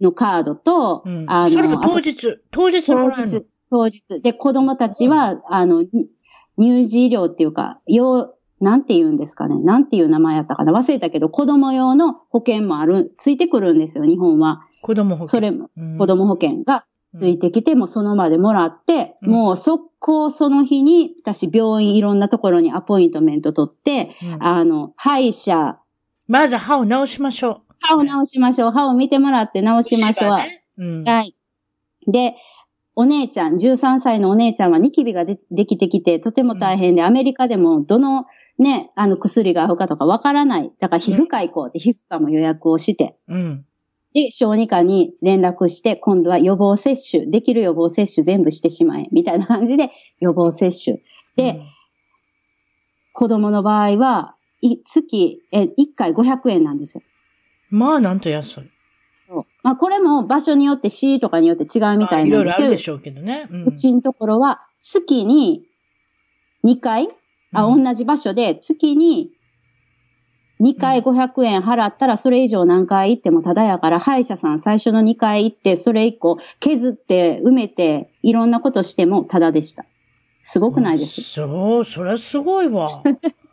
B: のカードと、
A: うん。
B: あの、
A: それも当日、当日もらえるの？
B: 当日、当日。で、子供たちは、あの、に乳児医療っていうか、用、なんて言うんですかね？なんていう名前やったかな？忘れたけど、子供用の保険もある、ついてくるんですよ、日本は。
A: 子供保険。
B: それも、
A: うん
B: 子供保険がついてきて、もうその場でもらって、
A: うん
B: もう速攻その日に、私病院いろんなところにアポイントメント取って、
A: うん
B: あの、歯医者、
A: まず歯を直しましょ
B: 歯を直しましょう。歯を見てもらって直
A: う。
B: しましょう。
A: 歯ねうん。
B: はい。で、お姉ちゃん、13歳のお姉ちゃんはニキビがでできてきて、とても大変で、アメリカでもどのね、あの薬が合うかとかわからない。だから皮膚科行こうって皮膚科も予約をして、
A: うん。
B: で、小児科に連絡して、今度は予防接種、できる予防接種全部してしまえ、みたいな感じで予防接種。で、子供の場合は、い月、え、1回500円なんですよ。
A: うん、まあ、なんと安い。
B: そう。まあ、これも場所によって市とかによって違うみたいないんですけど
A: ろあるで、しょうけどね。うん
B: うちのところは月に2回、あ、
A: うん
B: 同じ場所で月に2回500円払ったらそれ以上何回行ってもただやから歯医者さん最初の2回行ってそれ以降削って埋めていろんなことしてもただでした。すごくないです。
A: そう、それはすごいわ。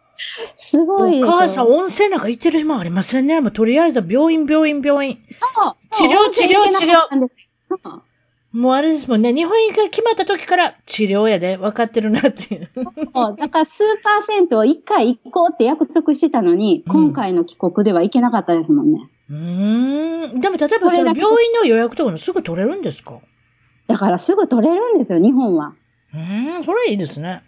B: すごい。
A: お母さん、温泉なんか行ってる暇ありませんね。もうとりあえずは病院、病院、病院。
B: そう。
A: 治療
B: 温泉行けなかったんですそう
A: もうあれですもんね。日本行きが決まった時から治療やで分かってるなっていう。
B: そうだから数パーセントを1回行こうって約束してたのに、
A: うん
B: 今回の帰国では行けなかったですもんね。
A: うーん。でも例えばその病院の予約とかもすぐ取れるんですか？
B: だからすぐ取れるんですよ、日本は。
A: うーん、それいいですね。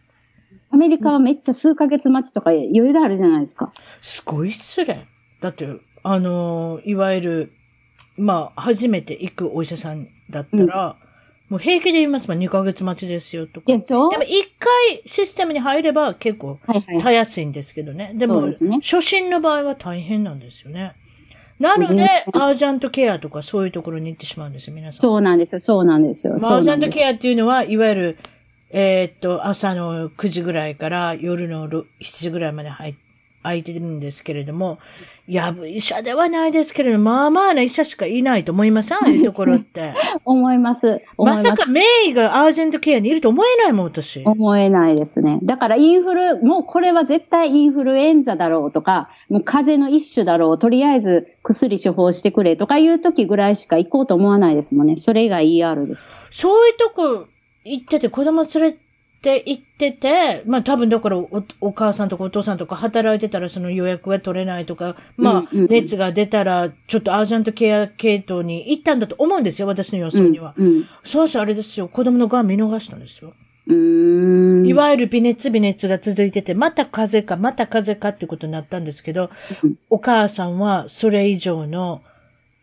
B: アメリカはめっちゃ数ヶ月待ちとか余裕であるじゃないですか。
A: すごい失礼。だって、あのーいわゆる、まあ、初めて行くお医者さんだったら、もう平気で言いますもん、2ヶ月待ちですよとか。
B: でしょ？
A: でも一回システムに入れば結構
B: はいはい。
A: たやすいんですけどね。でも、
B: そうですね
A: 初心の場合は大変なんですよね。なのでアージャントケアとかそういうところに行ってしまうんですよ、皆さん。
B: そうなんですよ、そうなんですよ。
A: アージャントケアっていうのは、いわゆる、えーっと、朝の9時ぐらいから夜の7時ぐらいまで入っ空いてるんですけれども、やぶ医者ではないですけれども、まあまあな医者しかいないと思いません？ああいうところって。
B: 思います。思います
A: まさか名医がアージェントケアにいると思えないもん、私。
B: 思えないですね。だからインフル、もうこれは絶対インフルエンザだろうとか、もう風邪の一種だろう、とりあえず薬処方してくれとかいう時ぐらいしか行こうと思わないですもんね。それが ER です。
A: そういうとこ行ってて、子供連れて行ってて、まあ多分だからおお母さんとかお父さんとか働いてたらその予約が取れないとか、まあ熱が出たらちょっとアージャントケア系統に行ったんだと思うんですよ、私の予想には。
B: うん。うん
A: そうそうあれですよ、子供のがん見逃したんですよ。いわゆる微熱微熱が続いてて、また風邪か、また風邪かってことになったんですけど
B: うん、
A: お母さんはそれ以上の、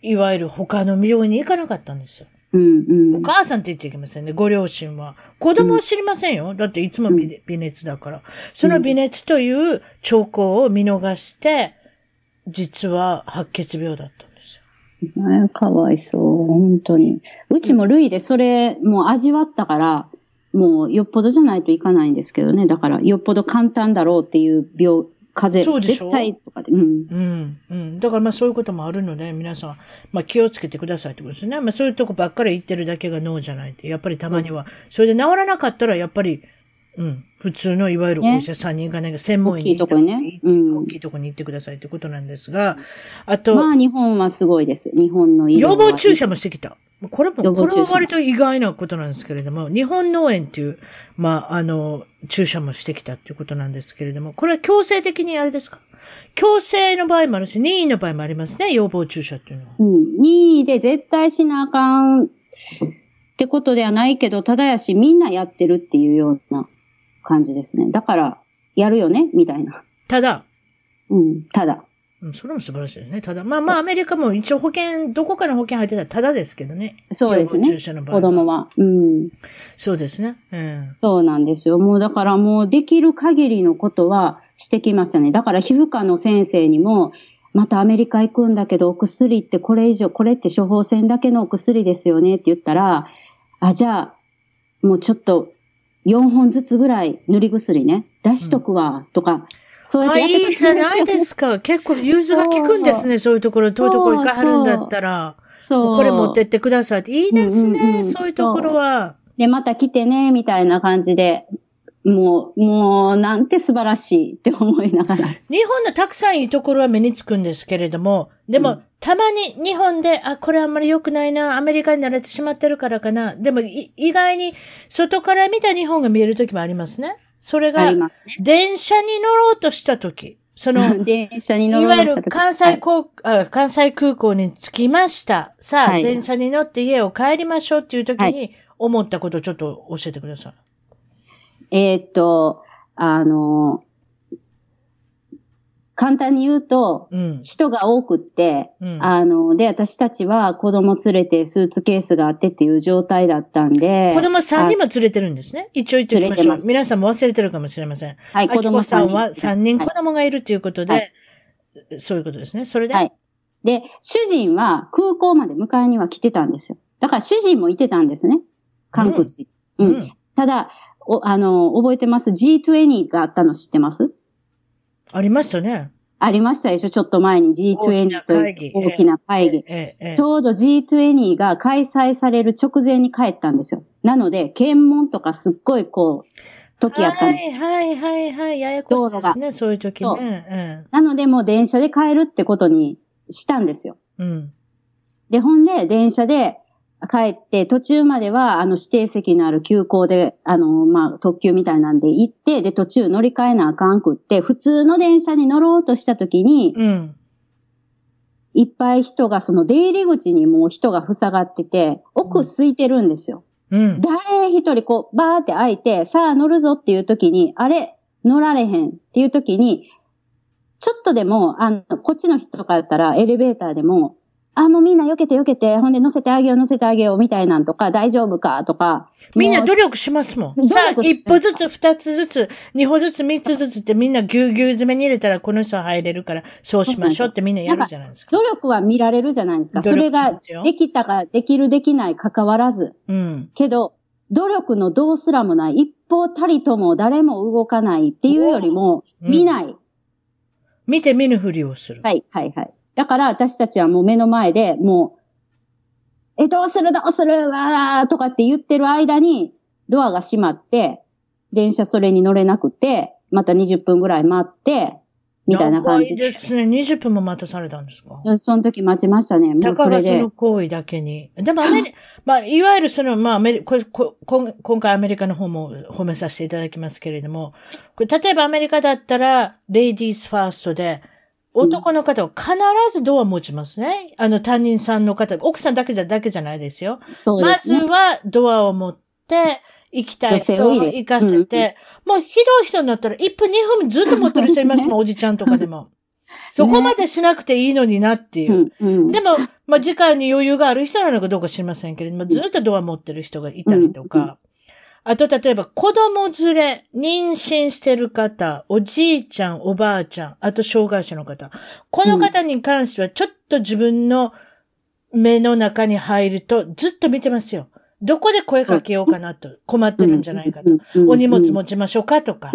A: いわゆる他の病院に行かなかったんですよ。
B: うんうん。
A: お母さんって言っていけませんね、ご両親は。子供は知りませんよ。だっていつも微微熱だから。その微熱という兆候を見逃して、実は白血病だったんですよ。
B: ねかわいそう、本当に。うちもルイでそれ、もう味わったから、もうよっぽどじゃないといかないんですけどね。だから、よっぽど簡単だろうっていう病、風邪、
A: そうでしょ？
B: 絶対とかで。うん。
A: うん、うん。だからまあそういうこともあるので、皆さん、まあ気をつけてくださいってことですね。まあそういうとこばっかり行ってるだけが脳じゃないって。やっぱりたまには。それで治らなかったら、やっぱり、うん。普通のいわゆるお医者さんに行かないが、専門医に行った
B: 大きいとこにねうん
A: 大きいとこに行ってくださいってことなんですが、あと、
B: まあ、日本はすごいです。日本の医療
A: 予
B: は
A: 防注射もしてきた。これも、これは割と意外なことなんですけれども、日本脳炎っていう、まあ、あの、注射もしてきたっていうことなんですけれども、これは強制的にあれですか？強制の場合もあるし、任意の場合もありますね、予防注射っていうのは。
B: うん。任意で絶対しなあかんってことではないけど、ただやし、みんなやってるっていうような感じですね。だから、やるよねみたいな。
A: ただ、
B: うん。ただ。
A: うん、それも素晴らしいですね。ただ、まあまあ、アメリカも一応保険、どこかの保険入ってたらただですけどね。
B: そうですね
A: 注。射の場合
B: 子供は。うん。
A: そうですね。うん。
B: そうなんですよ。もうだからもうできる限りのことはしてきましたね。だから皮膚科の先生にも、またアメリカ行くんだけど、お薬ってこれ以上、これって処方箋だけのお薬ですよねって言ったら、あ、じゃあ、もうちょっと4本ずつぐらい塗り薬ね、出しとくわ、とか、そうやっ
A: あ、
B: てやってくれる
A: いいじゃないですか。結構、融通が効くんですね。そういうところ、遠いところ行かはるんだったら。
B: そう。
A: これ持ってってくださいって。いいですね。
B: うんうんうん
A: そういうところは。
B: で、また来てね、みたいな感じで、もう、もう、なんて素晴らしいって思いながら。
A: 日本のたくさんいいところは目につくんですけれども、でも、
B: うん
A: たまに日本で、あ、これあんまり良くないな、アメリカに慣れてしまってるからかな。でも、い意外に、外から見た日本が見えるときもありますね。それ
B: あ
A: が電車に乗ろうとしたとき、その、
B: ね。電車に乗
A: いわゆ
B: ろうとした時
A: る関西航、あ関西空港に着きました。さあ、
B: はい
A: 電車に乗って家を帰りましょうっていう時
B: は
A: に思ったことをちょっと教えてください。
B: えーっと、あの、簡単に言うと、
A: うん。
B: 人が多くって、
A: うん。
B: あの、で、私たちは子供連れてスーツケースがあってっていう状態だったんで。
A: 子供3人も連れてるんですね。一応言っておきましょう。皆さんも忘れてるかもしれません。
B: はい、子供
A: さんは
B: 三人
A: 3人子
B: はい
A: 供がいるということで、
B: はい
A: そういうことですね。それで、
B: はいで、主人は空港まで迎えには来てたんですよ。だから主人もいてたんですね。韓国人。
A: う
B: うん。
A: ん。
B: ただ、お、あの、覚えてます ?G20 があったの知ってます？
A: ありましたね。
B: ありましたでしょ？ちょっと前に G20 という大きな会議。ち。ょうど G20 が開催される直前に帰ったんですよ。なので、検問とかすっごいこう、時やったんです。
A: はいはいはいはい。ややこしいですね。そういう時
B: そう
A: ね。
B: なので、もう電車で帰るってことにしたんですよ。
A: うん。うん。
B: で、ほんで、電車で帰って、途中までは、あの、指定席のある急行で、あの、まあ、特急みたいなんで行って、で、途中乗り換えなあかんくって、普通の電車に乗ろうとした時に、
A: うん。
B: いっぱい人が、その出入り口にもう人が塞がってて、奥空いてるんですよ。
A: うん。
B: 誰一人こう、バーって開いて、さあ乗るぞっていう時に、あれ？乗られへんっていう時に、ちょっとでも、あの、こっちの人とかだったらエレベーターでも、あ、もうみんな避けて避けて、ほんで乗せてあげよう乗せてあげようみたいなんとか、大丈夫かとか。
A: みんな努力しますもん。さあ、一歩ずつ、二つずつ、二歩ずつ、三つずつってみんなぎゅうぎゅう詰めに入れたらこの人は入れるから、そうしましょうってみんなやるじゃないですか。
B: 努力は見られるじゃないですか。それができたか、できるできない関わらず。うん。けど、努力のどうすらもない、一歩たりとも誰も動かないっていうよりも、見ない、うん、
A: 見て見ぬふりをする。
B: はい、はい、はい。だから私たちはもう目の前でもう、え、どうするどうするわーとかって言ってる間に、ドアが閉まって、電車それに乗れなくて、また20分ぐらい待って、みたいな感じ
A: で。ですね。20分も待たされたんですか？
B: そその時待ちましたね。
A: もうそれで。だからその行為だけに。でもアメリカ、まあ、いわゆるその、まあ、アメリここ今回アメリカの方も褒めさせていただきますけれども、これ例えばアメリカだったら、レイディースファーストで、男の方は必ずドア持ちますね。あの担任さんの方、奥さんだけじゃ、だけじゃないですよ。すね、まずはドアを持って、行きたい人を行かせて、もうひどい人になったら1分2分ずっと持ってる人いますもん、おじちゃんとかでも。そこまでしなくていいのになっていう。でも、まあ、時間に余裕がある人なのかどうか知りませんけれども、ずっとドア持ってる人がいたりとか。あと、例えば、子供連れ、妊娠してる方、おじいちゃん、おばあちゃん、あと、障害者の方。この方に関しては、ちょっと自分の目の中に入ると、ずっと見てますよ。どこで声かけようかなと、困ってるんじゃないかと。お荷物持ちましょうかとか。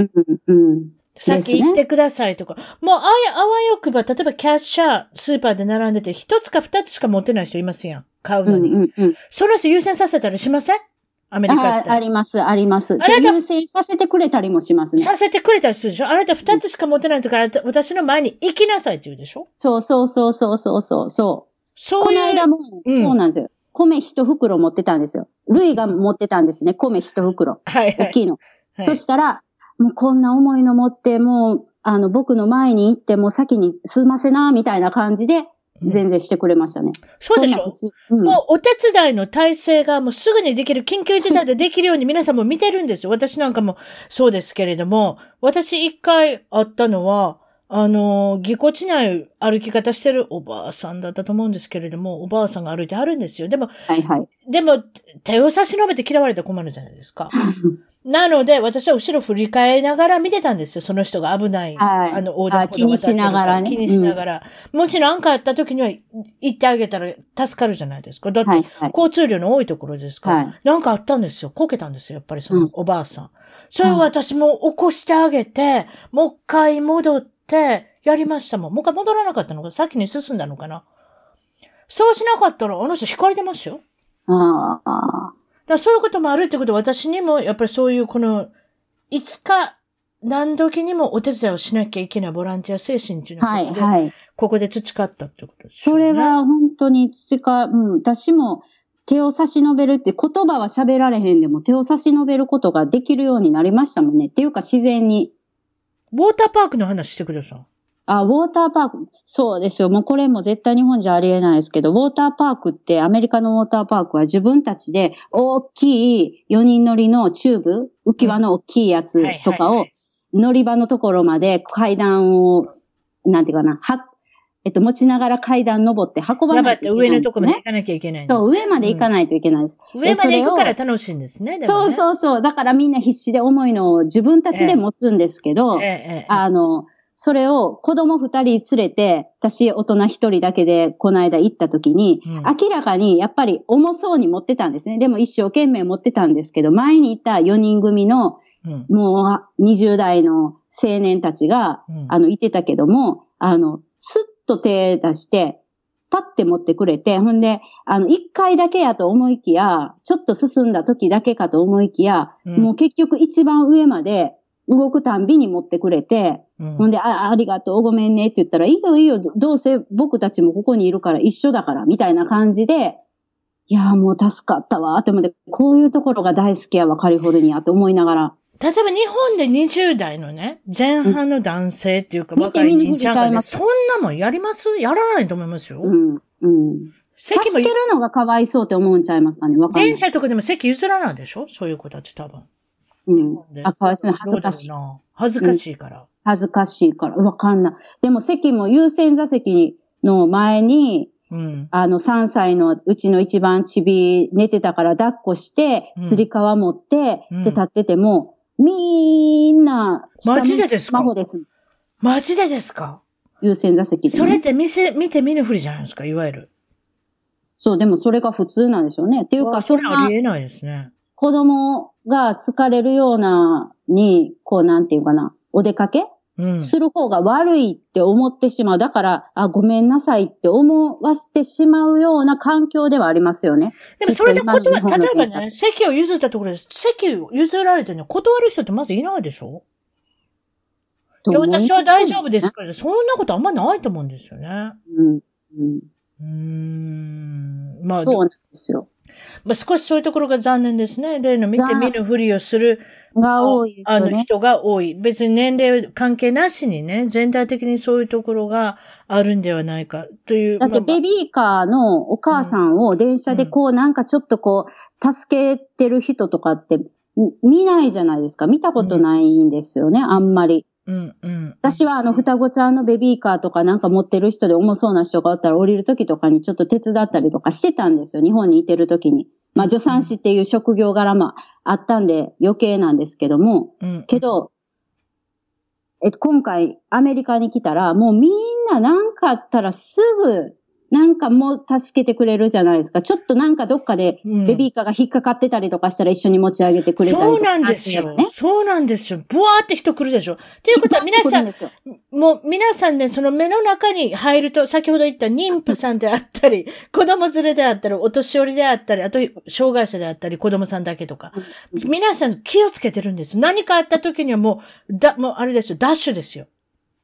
A: 先行ってくださいとか。もう、あや、あわよくば、例えばキャッシャー、スーパーで並んでて、一つか二つしか持ってない人いますやん。買うのに。その人優先させたりしません？アメリカって。
B: あります、あります。で、優先させてくれたりもしますね。
A: させてくれたりするでしょ？あなた二つしか持ってないんですから、私の前に行きなさいって言うでしょ？
B: そうそうそうそうそうそう。そうこの間も、そうなんですよ。米一袋持ってたんですよ。ルイが持ってたんですね。米一袋。はい、はい。大きいの。はい、そしたら、もうこんな重いの持って、もう、あの、僕の前に行って、もう先に済ませな、みたいな感じで、全然してくれましたね。
A: そうでしょ、うん、もうお手伝いの体制がもうすぐにできる、緊急事態でできるように皆さんも見てるんですよ。私なんかもそうですけれども、私一回あったのは、あの、ぎこちない歩き方してるおばあさんだったと思うんですけれども、おばあさんが歩いてあるんですよ。でも、はいはい。でも、手を差し伸べて嫌われたら困るじゃないですか。なので、私は後ろ振り返りながら見てたんですよ。その人が危ない。はい、あの、横断
B: 歩道気にしながらね。
A: 気にしながら。うん、もちろん、何かあった時には行ってあげたら助かるじゃないですか。だって、交通量の多いところですから。はい、かあったんですよ。こけたんですよ。やっぱりそのおばあさん。うん、それを私も起こしてあげて、もう一回戻って、やりましたもん。もう一回戻らなかったのか、先に進んだのかな。そうしなかったら、あの人引かれてますよ。ああ。だそういうこともあるってことは、私にも、やっぱりそういう、この、いつか、何時にもお手伝いをしなきゃいけないボランティア精神っていうのは、はいはい、ここで培ったってことです、
B: ね、それは本当に培、うん、私も手を差し伸べるって言葉は喋られへんでも手を差し伸べることができるようになりましたもんね。っていうか自然に。
A: ウォーターパークの話してください。
B: あ、ウォーターパーク。そうですよ。もうこれも絶対日本じゃありえないですけど、ウォーターパークって、アメリカのウォーターパークは自分たちで大きい4人乗りのチューブ、浮き輪の大きいやつとかを、乗り場のところまで階段を、なんていうかな、は、えっと、持ちながら階段登って運ばないといけない、ね。
A: 上のところまで行かなきゃいけないん
B: です、そう、上まで行かないといけないです。
A: うん、上まで行くから楽しいんですね。ね
B: そうそうそう。だからみんな必死で重いのを自分たちで持つんですけど、えええ、あの、それを子供二人連れて、私大人一人だけでこの間行った時に、うん、明らかにやっぱり重そうに持ってたんですね。でも一生懸命持ってたんですけど、前にいた4人組の、うん、もう20代の青年たちが、うん、あの、いてたけども、あの、スッと手出して、パッて持ってくれて、ほんで、あの、一回だけやと思いきや、ちょっと進んだ時だけかと思いきや、もう結局一番上まで動くたんびに持ってくれて、うん、ほんで、あ、ありがとう、ごめんねって言ったら、いいよいいよ、どうせ僕たちもここにいるから一緒だから、みたいな感じで、いやもう助かったわ、って思って、こういうところが大好きやわ、カリフォルニアと思いながら。
A: 例えば日本で20代のね、前半の男性っていうか、若い兄ちゃんがね、そんなもんやります？やらないと思いますよ。うん。
B: うん。席も。助けるのがかわいそうって思うんちゃいますかねわか
A: んない。電車とかでも席譲らないでしょ？そういう子たち多分。
B: うん。あ、かわいそう恥ずかしい。
A: 恥ずかしいから、うん、
B: 恥ずかしいから。わかんない。でも席も優先座席の前に、
A: うん。
B: あの、3歳のうちの一番ちび寝てたから抱っこして、
A: うん
B: すり革持って、
A: うん
B: で、立ってても、みんな、
A: マジでですか？
B: スマホです。
A: マジでですか？
B: 優先座席で、ね。
A: それって見せ、見て見ぬふりじゃないですか、いわゆる。
B: そう、でもそれが普通なんでしょうね。っていうか、
A: それ
B: そんな
A: ありえないですね。
B: 子供が疲れるようなに、こうなんていうかな、お出かけ？
A: うん。
B: する方が悪いって思ってしまう。だから、あ、ごめんなさいって思わせてしまうような環境ではありますよね。
A: でもそれで断例えばね、席を譲ったところで、席を譲られてね、断る人ってまずいないでしょ？いや
B: と思います？
A: 私は大丈夫ですから、そんなことあんまないと思うんですよね。
B: うん。うん。
A: うーん。まあ、
B: そうなんですよ。
A: まあ、少しそういうところが残念ですね。例の見て見ぬふりをする
B: が多いね。
A: あの人が多い。別に年齢関係なしにね、全体的にそういうところがあるんではないかという。
B: だってベビーカーのお母さんを電車でこうなんかちょっとこう助けてる人とかってみ見ないじゃないですか。見たことないんですよね、あんまり。
A: うんうん。
B: 私はあの双子ちゃんのベビーカーとかなんか持ってる人で重そうな人がおったら降りる時とかにちょっと手伝ったりとかしてたんですよ。日本にいてる時に。まあ助産師っていう職業柄もあったんで余計なんですけども。
A: うん、
B: けど、え、今回アメリカに来たら、もうみんななんかあったらすぐ、なんかもう助けてくれるじゃないですか。ちょっとなんかどっかで
A: うん
B: ベビーカーが引っかかってたりとかしたら一緒に持ち上げてくれたりとか。
A: そうなんですよ。
B: ね。
A: そうなんですよ。ブワーって人来るでしょ。っていうことは皆さん、
B: ん。
A: もう皆さんね、その目の中に入ると、先ほど言った妊婦さんであったり、子供連れであったり、お年寄りであったり、あと障害者であったり、子供さんだけとか。皆さん気をつけてるんです。何かあった時にはもう、だ、もうあれですよ、ダッシュですよ。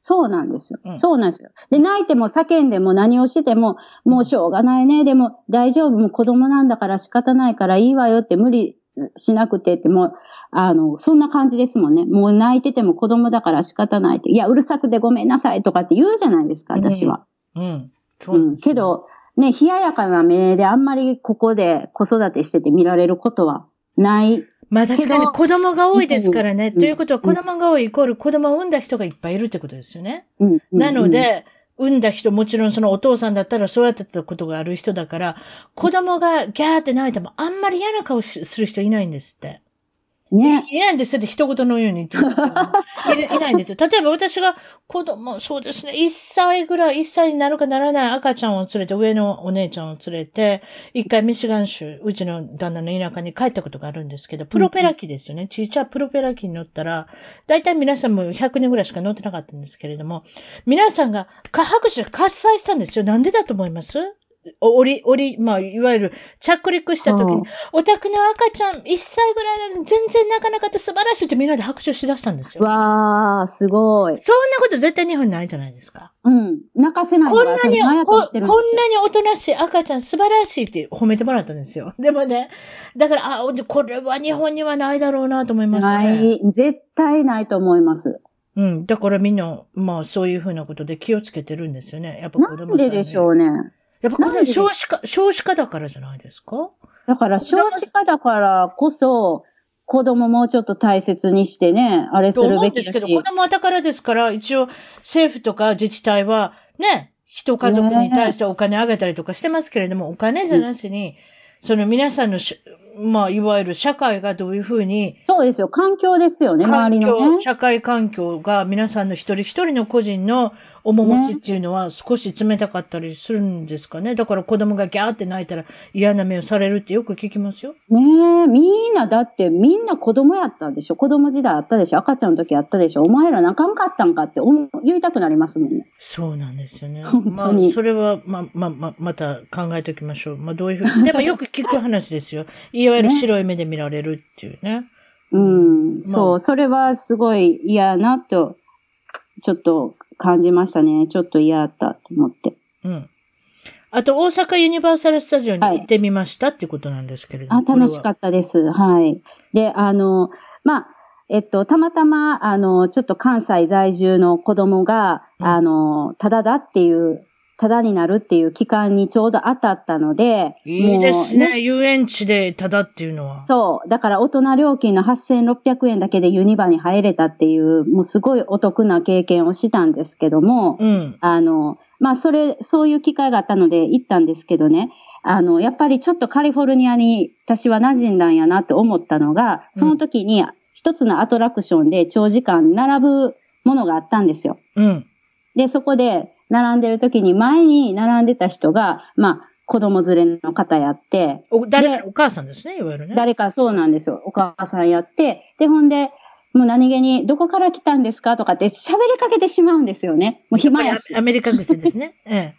B: そうなんですよ。
A: うん
B: そうなんですよ。で、泣いても叫んでも何をしても、もうしょうがないね。でも大丈夫。もう子供なんだから仕方ないからいいわよって無理しなくてって、もう、あの、そんな感じですもんね。もう泣いてても子供だから仕方ないって。いや、うるさくてごめんなさいとかって言うじゃないですか、私は。
A: うん。そうん
B: ん。
A: ですよ
B: け、ど、ね、冷ややかな目であんまりここで子育てしてて見られることはない。
A: まあ確かに子供が多いですからね。
B: うん
A: ということは子供が多いイコール子供を産んだ人がいっぱいいるってことですよね。
B: うん。
A: なので、産んだ人、もちろんそのお父さんだったらそうやってたことがある人だから、子供がギャーって泣いてもあんまり嫌な顔しする人いないんですって。
B: うん、ね。
A: いないんですって一言のように言ってるいないいないんですよ。例えば私が子供、そうですね、1歳ぐらい、1歳になるかならない赤ちゃんを連れて、上のお姉ちゃんを連れて、一回ミシガン州、うちの旦那の田舎に帰ったことがあるんですけど、プロペラ機ですよね。ちっちゃいプロペラ機に乗ったら、だいたい皆さんも100人ぐらいしか乗ってなかったんですけれども、皆さんが拍手喝采したんですよ。なんでだと思います？お降り、降り、まあ、いわゆる着陸した時に
B: は、
A: お宅の赤ちゃん1歳ぐらいなのに全然泣かなかった素晴らしいってみんなで拍手しだしたんですよ。
B: わー、すごい。
A: そんなこと絶対日本にないじゃないですか。
B: うん。泣かせない
A: こんなに、こ
B: ん。
A: なにおとなしい赤ちゃん素晴らしいって褒めてもらったんですよ。でもね、だから、あ、これは日本にはないだろうなと思いました
B: な
A: ね。
B: い、絶対ないと思います。
A: うん。だからみんな、まあそういうふうなことで気をつけてるんですよね。やっぱ子供
B: なんででしょうね。
A: やっぱこれ
B: なんででしょう
A: 少子化、少子化だからじゃないですか？
B: だから少子化だからこそ、子供もうちょっと大切にしてね、あれす
A: と
B: る
A: 思うんですけど、
B: べきだし
A: 子。供は宝ですから、一応政府とか自治体はね、一家族に対してお金あげたりとかしてますけれども、お金じゃなしに、その皆さんのし、まあ、いわゆる社会がどういうふうに、
B: そうですよ。環境ですよね、周
A: 環
B: りの
A: 境、
B: ね。
A: 社会環境が皆さんの一人一人の個人の面持ちっていうのは少し冷たかったりするんですかね。だから子供がギャーって泣いたら嫌な目をされるってよく聞きますよ。
B: ねえ、みんな、だってみんな子供やったんでしょ子供時代あったでしょ赤ちゃんの時あったでしょお前ら仲間かったんかって言いたくなりますもんね。
A: そうなんですよね。
B: 本
A: まあ
B: 当に、
A: それは、まあ、まあ、まあ、また考えておきましょう。まあ、どういうふうに。でもよく聞く話ですよ。いわゆる白い目で見られるっていうね。
B: うん、そう、
A: まあ
B: それはすごい嫌なと、ちょっと感じましたね。ちょっと嫌だったと思って。
A: うん。あと、大阪ユニバーサルスタジオに行ってみましたっていうことなんですけれども。
B: あ、楽しか
A: っ
B: ったです。はい。で、あの、まあ、えっと、たまたま、あの、ちょっと関西在住の子供が、
A: うん
B: あの、ただだっていうタダになるっていう期間にちょうど当たったので。
A: いいですね。遊園地でタダっていうのは。
B: そう。だから大人料金の8600円だけでユニバに入れたっていう、もうすごいお得な経験をしたんですけども、うん、あの、まあそれ、そういう機会があったので行ったんですけどね、あの、やっぱりちょっとカリフォルニアに私は馴染んだんやなって思ったのが、その時に一つのアトラクションで長時間並ぶものがあったんですよ。うん。で、そこで並んでる時に前に並んでた人が、まあ、子供連れの方やって、
A: お、誰、お母さんですね、いわゆるね。
B: 誰かそうなんですよ。お母さんやって、で、ほんで、もう何気に、どこから来たんですか？とかって喋りかけてしまうんですよね。もう暇やし。
A: アメリカ癖ですね。ええ。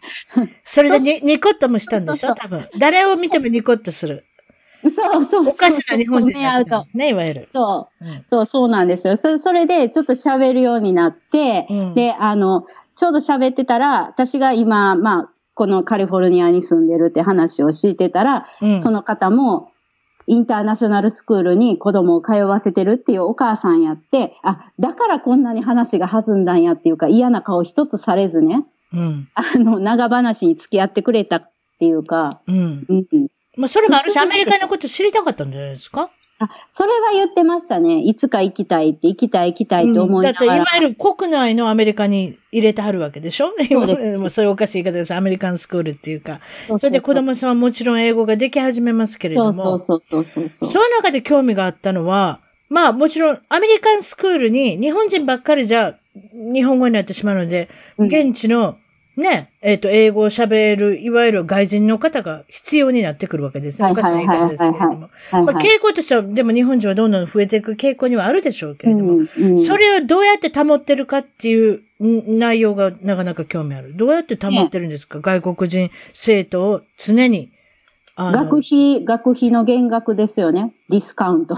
A: それでニニコッともしたんでしょ？多分。誰を見てもニコッとする。
B: そうそう
A: おかしな日本人なんですね、いわゆる。
B: そう、うん、そう、そうなんですよ。そそれで、ちょっと喋るようになって、うん、で、あの、ちょうど喋ってたら、私が今、まあ、このカリフォルニアに住んでるって話をしてたら、うん、その方も、インターナショナルスクールに子供を通わせてるっていうお母さんやって、あ、だからこんなに話が弾んだんやっていうか嫌な顔一つされずね、うん、あの、長話に付き合ってくれたっていうか、うん。
A: うん、まあ、それもあるし、アメリカのこと知りたかったんじゃないですか？
B: あ、それは言ってましたね。いつか行きたいって、行きたい行きたいと思いながら、うん、
A: だって、いわゆる国内のアメリカに入れてはるわけでしょ？そうです。もうそういうおかしい言い方です。アメリカンスクールっていうか。それで子供さんはもちろん英語ができ始めますけれども。
B: そうそうそうそうそう
A: その中で興味があったのは、まあもちろんアメリカンスクールに日本人ばっかりじゃ日本語になってしまうので、現地のね、えっ、ー、と、英語を喋る、いわゆる外人の方が必要になってくるわけですね。おかしな言い方ですけれども。まあ、傾向としては、でも日本人はどんどん増えていく傾向にはあるでしょうけれども、うんうん、それをどうやって保ってるかっていう内容がなかなか興味ある。どうやって保ってるんですか、ね、外国人生徒を常に。
B: 学費、学費の減額ですよね。ディスカウント。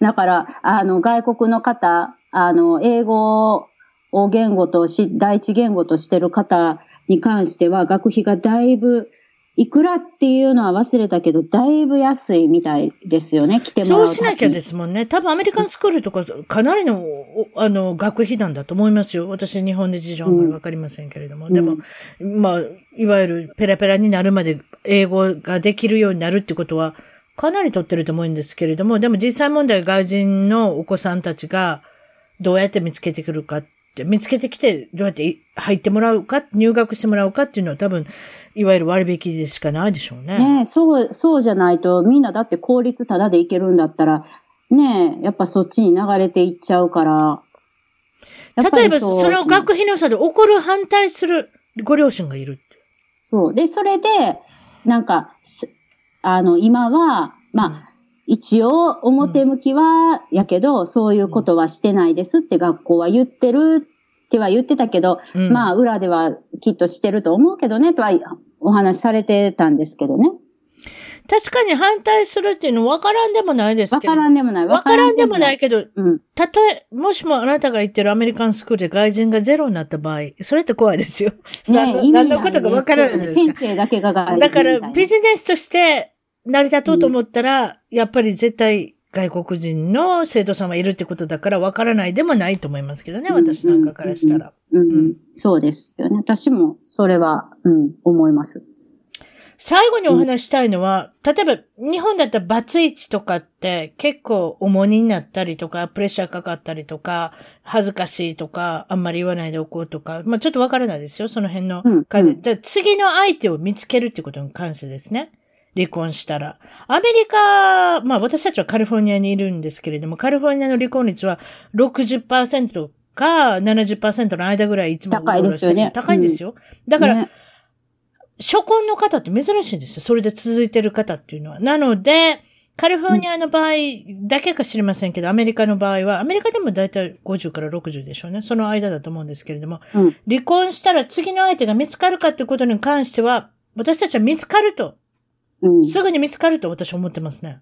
B: だから、あの、外国の方、あの、英語を言語とし、第一言語としてる方に関しては、学費がだいぶ、いくらっていうのは忘れたけど、だいぶ安いみたいですよね、来ても
A: らう。そうしなきゃですもんね。多分アメリカンスクールとか、かなりの、あの、学費なんだと思いますよ。私、日本で事情あんまりわかりませんけれども。うん、でも、まあ、いわゆるペラペラになるまで英語ができるようになるってことは、かなり取ってると思うんですけれども、でも実際問題外人のお子さんたちがどうやって見つけてくるかっ見つけてきて、どうやって入ってもらうか、入学してもらうかっていうのは多分、いわゆる割引でしかないでしょうね。
B: ねそう、そうじゃないと、みんなだって効率ただでいけるんだったら、ねやっぱそっちに流れていっちゃうから。
A: 例えば、その学費の差で怒る反対するご両親がいる
B: そう。で、それで、なんか、あの、今は、まあ、一応表向きは、やけど、そういうことはしてないですって学校は言ってるっては言ってたけど、うん、まあ裏ではきっとしてると思うけどね、とはお話しされてたんですけどね。
A: 確かに反対するっていうの分からんでもないですけど。
B: 分からんでもない。
A: 分からんでもないけど、うん、たとえ、もしもあなたが言ってるアメリカンスクールで外人がゼロになった場合、それって怖いですよ。ね、何のことか分からないです
B: 先生だけが外人
A: だからビジネスとして成り立とうと思ったら、うん、やっぱり絶対外国人の生徒さんはいるってことだから分からないでもないと思いますけどね、私なんかからしたら。
B: うん、そうですよね。私もそれは、うん、思います。
A: 最後にお話したいのは、うん、例えば日本だったらバツイチとかって結構重荷になったりとか、プレッシャーかかったりとか、恥ずかしいとか、あんまり言わないでおこうとか、まあちょっとわからないですよ、その辺の。うん、うん、次の相手を見つけるってことに関してですね。離婚したら。アメリカ、まあ私たちはカリフォルニアにいるんですけれども、カリフォルニアの離婚率は60%か70%の間ぐらいいつも
B: 高いですよね。
A: 高いんですよ。うん、だから、ね、初婚の方って珍しいんですよ。それで続いてる方っていうのは。なので、カリフォルニアの場合だけか知りませんけど、アメリカの場合は、アメリカでもだいたい50から60でしょうね。その間だと思うんですけれども、うん、離婚したら次の相手が見つかるかってことに関しては、私たちは見つかるとうん、すぐに見つかると私は思ってますね。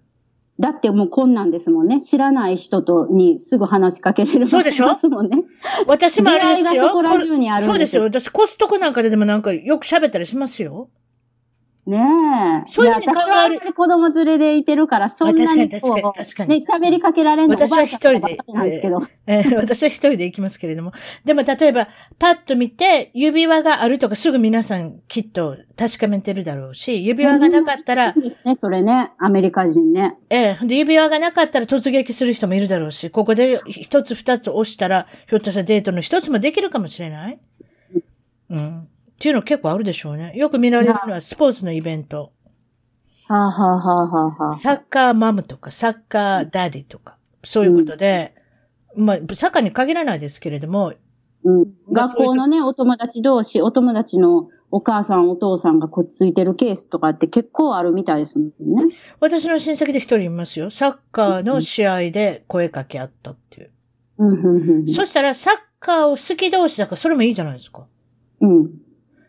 B: だってもう困難ですもんね。知らない人とにすぐ話しかけれる
A: そうでしょもんね。私もあれですよ。
B: そこら中にある
A: そうですよ。私コストコなんかででもなんかよく喋ったりしますよ。
B: ねえ。
A: そういうふうに考える
B: いや私はあんまり子供連れでいてるから、そんなにこ
A: あ確かに確かに
B: 喋りかけられるの
A: 私は一人で
B: すけど。
A: えー私は一人で行きますけれども。でも例えば、パッと見て、指輪があるとかすぐ皆さんきっと確かめてるだろうし、指輪がなかったら
B: いい、ですね、それね。アメリカ人ね。
A: ええで、指輪がなかったら突撃する人もいるだろうし、ここで一つ二つ押したら、ひょっとしたらデートの一つもできるかもしれない？うん。っていうの結構あるでしょうね。よく見られるのはスポーツのイベント。
B: はあ、はあはあはあはあ、
A: サッカーマムとか、サッカーダディとか、そういうことで、まあ、サッカーに限らないですけれども、
B: うん。
A: まあ
B: 学校のね、お友達同士、お友達のお母さん、お父さんがくっついてるケースとかって結構あるみたいですもんね。
A: 私の親戚で一人いますよ。サッカーの試合で声かけ合ったっていう。
B: うん、うん、うん。
A: そしたら、サッカーを好き同士だから、それもいいじゃないですか。
B: うん。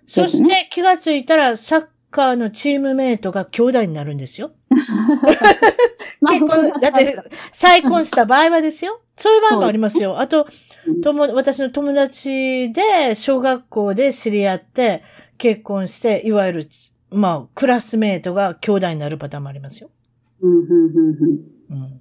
A: そして気がついたら、サッカーのチームメイトが兄弟になるんですよ。
B: まあ
A: 結婚、だって、再婚した場合はですよ。そういう場合もありますよ。あと、
B: うん
A: とも、私の友達で、小学校で知り合って、結婚して、いわゆる、まあ、クラスメイトが兄弟になるパターンもありますよ。
B: うん、うん、うん、うん。
A: うん。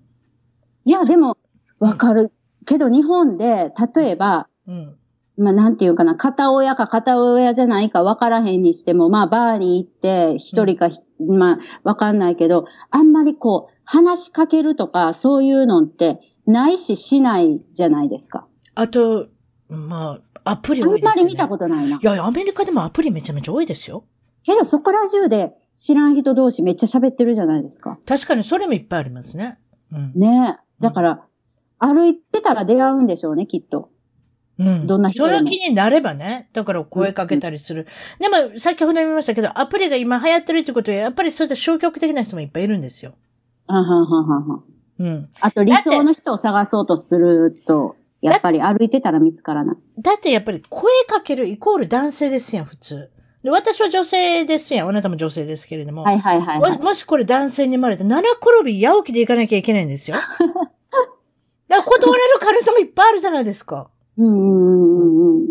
B: いや、でも、わかる。けど、日本で、例えば、
A: うん。
B: まあ、なんていうかな、片親か片親じゃないか分からへんにしても、まあ、バーに行って、一人かひ、まあ、わかんないけど、あんまりこう、話しかけるとか、そういうのって、ないししないじゃないですか。
A: あと、まあ、アプリ
B: あん
A: 多いですよ、ね。
B: まり見たことないな。
A: いや、アメリカでもアプリめちゃめちゃ多いですよ。
B: けど、そこら中で知らん人同士めっちゃ喋ってるじゃないですか。
A: 確かにそれもいっぱいありますね。うん。
B: ねえ。だから、歩いてたら出会うんでしょうね、きっと。
A: うん。
B: どんな人でも
A: その気になればね。だから声かけたりする。でも、先ほど言いましたけど、アプリが今流行ってるってことは、やっぱりそういった消極的な人もいっぱいいるんですよ。
B: あはんはんはんはん。
A: うん。
B: あと、理想の人を探そうとすると、やっぱり歩いてたら見つからない。
A: だってやっぱり声かけるイコール男性ですやん、普通。で私は女性ですやん。あなたも女性ですけれども。
B: はいはいはい、はい。
A: ももしこれ男性に生まれて、七転び八起きで行かなきゃいけないんですよ。だから断れる可能性もいっぱいあるじゃないですか。
B: うんうんうんうん。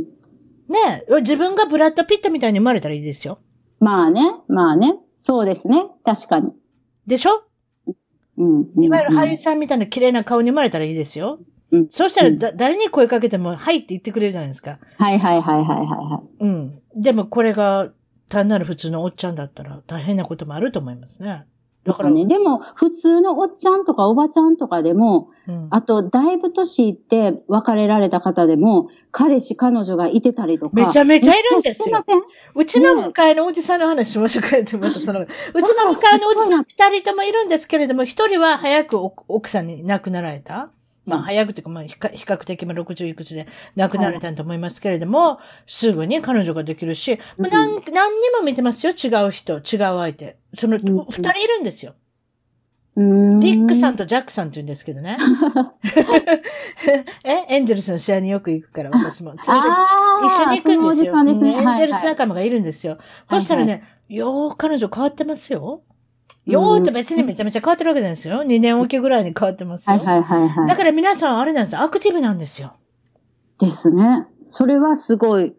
A: ねえ、自分がブラッド・ピットみたいに生まれたらいいですよ。
B: まあね、まあね。そうですね。確かに。
A: でしょ？
B: うんうん。
A: いわゆる俳優さんみたいな綺麗な顔に生まれたらいいですよ。
B: うん
A: そうしたらだ、誰に声かけても、はいって言ってくれるじゃないですか。
B: はいはいはいはいはいはい。
A: うん。でもこれが単なる普通のおっちゃんだったら大変なこともあると思いますね。だから、
B: ね、でも、普通のおっちゃんとかおばちゃんとかでも、
A: うん、
B: あと、だいぶ年いって別れられた方でも、彼氏、彼女がいてたりとか。
A: めちゃめちゃいるんですよ
B: すいません？
A: うちの向かいのおじさんの話しましょうかって、またその、うちの向かいのおじさん二人ともいるんですけれども、一人は早く奥奥さんに亡くなられた？まあ、
B: うん
A: 早くというか、まあ、比較的、まあ、60いくつで亡くなられたと思いますけれども、すぐに彼女ができるし、
B: うん
A: もう何、何にも見てますよ。違う人、違う相手。その、
B: ん
A: 二人いるんですよ。リックさんとジャックさんって言うんですけどね。えエンジェルスの試合によく行くから、私も。連れて
B: あー
A: 一緒に行くんですよ。
B: すね
A: うんエンジェルス
B: はいはい
A: 仲間がいるんですよ。
B: はい
A: そしたらね、よー彼女変わってますよ。よーって別にめちゃめちゃ変わってるわけなんですよ。2年おきぐらいに変わってますよ。
B: はいはいはいはい。
A: だから皆さんあれなんですよ。アクティブなんですよ。
B: ですね。それはすごい、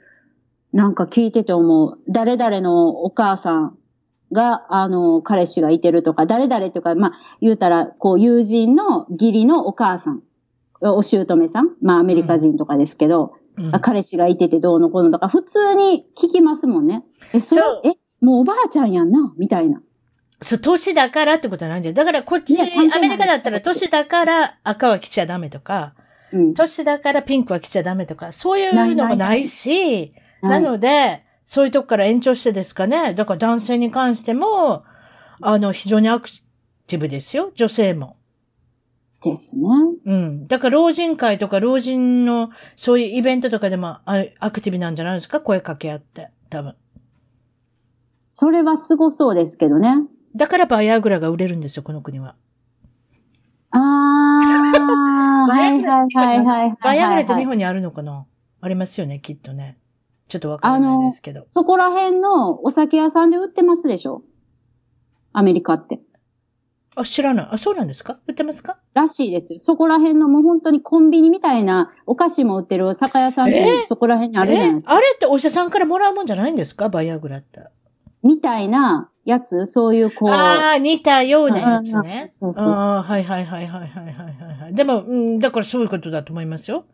B: なんか聞いてて思う。誰々のお母さんが、あの、彼氏がいてるとか、誰々とか、まあ、言うたら、こう、友人の義理のお母さん、お姑さん、まあ、アメリカ人とかですけど、
A: うん
B: あ彼氏がいててどうのこうのとか、普通に聞きますもんね。え、それえ、もうおばあちゃんやんな、みたいな。
A: そう、年だからってことなんじゃ。だからこっち、アメリカだったら年だから赤は着ちゃダメとか、
B: うん。
A: 年だからピンクは着ちゃダメとか、そういうのもないし、
B: は
A: ないので、そういうとこから延長してですかね。だから男性に関しても、あの、非常にアクティブですよ。女性も。
B: ですね。
A: うん。だから老人会とか老人のそういうイベントとかでもあアクティブなんじゃないですか？声かけ合って。多分。
B: それはすごそうですけどね。
A: だからバイアグラが売れるんですよ、この国は。
B: あー、はいはいはいはいはい。
A: バイアグラって日本にあるのかな？ありますよね、きっとね。ちょっとわからないですけど。
B: そこら辺のお酒屋さんで売ってますでしょ？アメリカって。
A: あ、知らない。あ、そうなんですか？売ってますか？ら
B: しいですよ。そこら辺のもう本当にコンビニみたいなお菓子も売ってる酒屋さんっ
A: え
B: てそこら辺にあるじゃないですか。
A: えあれってお医者さんからもらうもんじゃないんですか？バイアグラって。
B: みたいなやつ、そういうこう。
A: ああ、似たようなやつね。ああ、はいはいはいはいはいはい。でも、うん、だからそういうことだと思いますよ。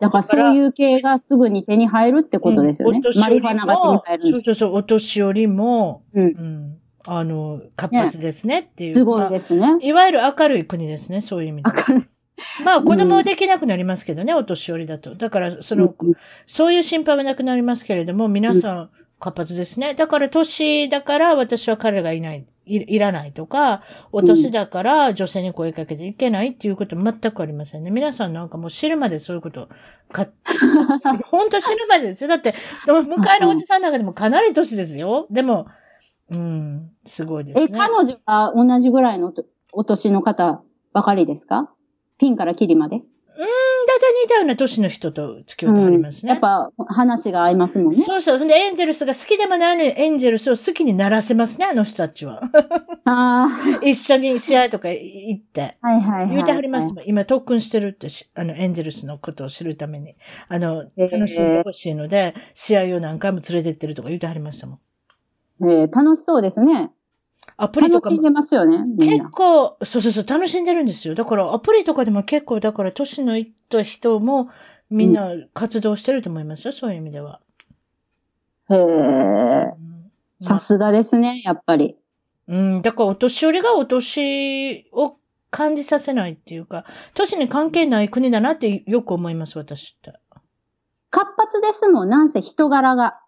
B: だからそういう系がすぐに手に入るってことですよね。
A: うん、
B: マリファナが手に入る。
A: そうそうそう、お年寄りも、
B: うん、
A: うん、あの、活発ですねっていう。
B: ね、すごいですね、まあ、
A: いわゆる明るい国ですね、そういう意味で。
B: 明るい。
A: まあ子供はできなくなりますけどね、うん、お年寄りだと。だから、その、
B: うん、
A: そういう心配はなくなりますけれども、皆さん、活発ですね。だから、年だから私は彼がいない、いいらないとか、お年だから女性に声かけていけないっていうこと全くありませんね。皆さんなんかもう知るまでそういうこと、か、本当死ぬまでですよ。だって、向かいのおじさんの中でもかなり年ですよ。でも、うん、すごいですね。
B: え、彼女は同じぐらいのとお年の方ばかりですか？ピンからキリまで？
A: 大体似たような年の人と付き合ってありますね。
B: やっぱ話が合いますもんね。
A: そうそう。で、エンゼルスが好きでもないのに、エンゼルスを好きにならせますね、あの人たちは。
B: あ
A: 一緒に試合とか行って。
B: あ、はいはいはい。
A: 言うてはりますもん。今特訓してるってし、あの、エンゼルスのことを知るために。あの、楽しんでほしいので、試合を何回も連れてってるとか言うてはりましたもん。
B: えー楽しそうですね。
A: アプリとかも
B: 楽しんでますよね、
A: 結
B: な。
A: 構、そうそうそう、楽しんでるんですよ。だから、アプリとかでも結構、だから、年のいった人も、みんな活動してると思いますよ、そういう意味では。
B: へえ、
A: うん
B: さすがですね、やっぱり。
A: うん、だからお年寄りがお年を感じさせないっていうか、年に関係ない国だなってよく思います、私って。
B: 活発ですもん、なんせ人柄が、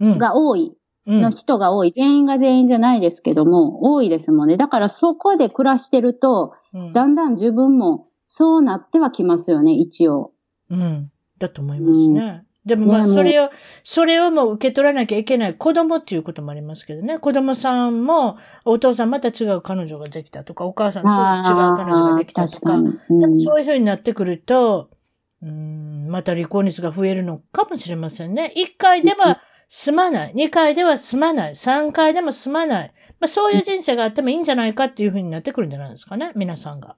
A: うん。
B: が多い。
A: うん
B: の人が多い。全員が全員じゃないですけども、多いですもんね。だからそこで暮らしてると、
A: うん
B: だんだん自分もそうなってはきますよね、一応。
A: うん。だと思いますね。でもまあ、それを、それをもう受け取らなきゃいけない子供っていうこともありますけどね。子供さんも、お父さんまた違う彼女ができたとか、お母さん違う彼女ができたとかそういう風になってくると、うん、また離婚率が増えるのかもしれませんね。1回では済まない。2回では済まない。3回でも済まない。まあ、そういう人生があってもいいんじゃないかっていう風になってくるんじゃないですかね。皆さんが。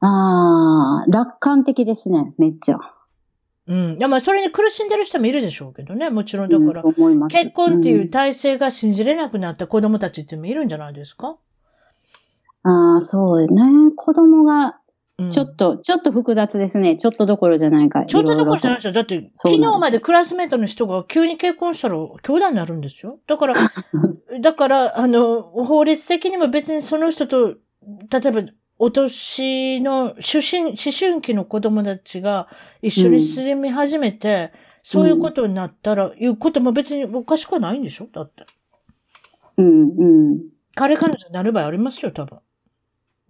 B: ああ、楽観的ですね、めっちゃ。
A: うん。いやまあ、それに苦しんでる人もいるでしょうけどね。もちろん、だから、
B: うん
A: 結婚っていう体制が信じれなくなった子供たちってもいるんじゃないですか？
B: ああ、そうね。子供が、
A: うん
B: ちょっと、ちょっと複雑ですね。ちょっとどころじゃないか。
A: ちょっとどころじゃない
B: い
A: ですよ。だって、昨日までクラスメートの人が急に結婚したら兄弟になるんですよ。だから、だから、あの、法律的にも別にその人と、例えば、お年の、思春、思春期の子供たちが一緒に住み始めて、そういうことになったら、いうことも別におかしくはないんでしょ？だって。
B: うん、うん。
A: 彼彼女になる場合ありますよ、多分。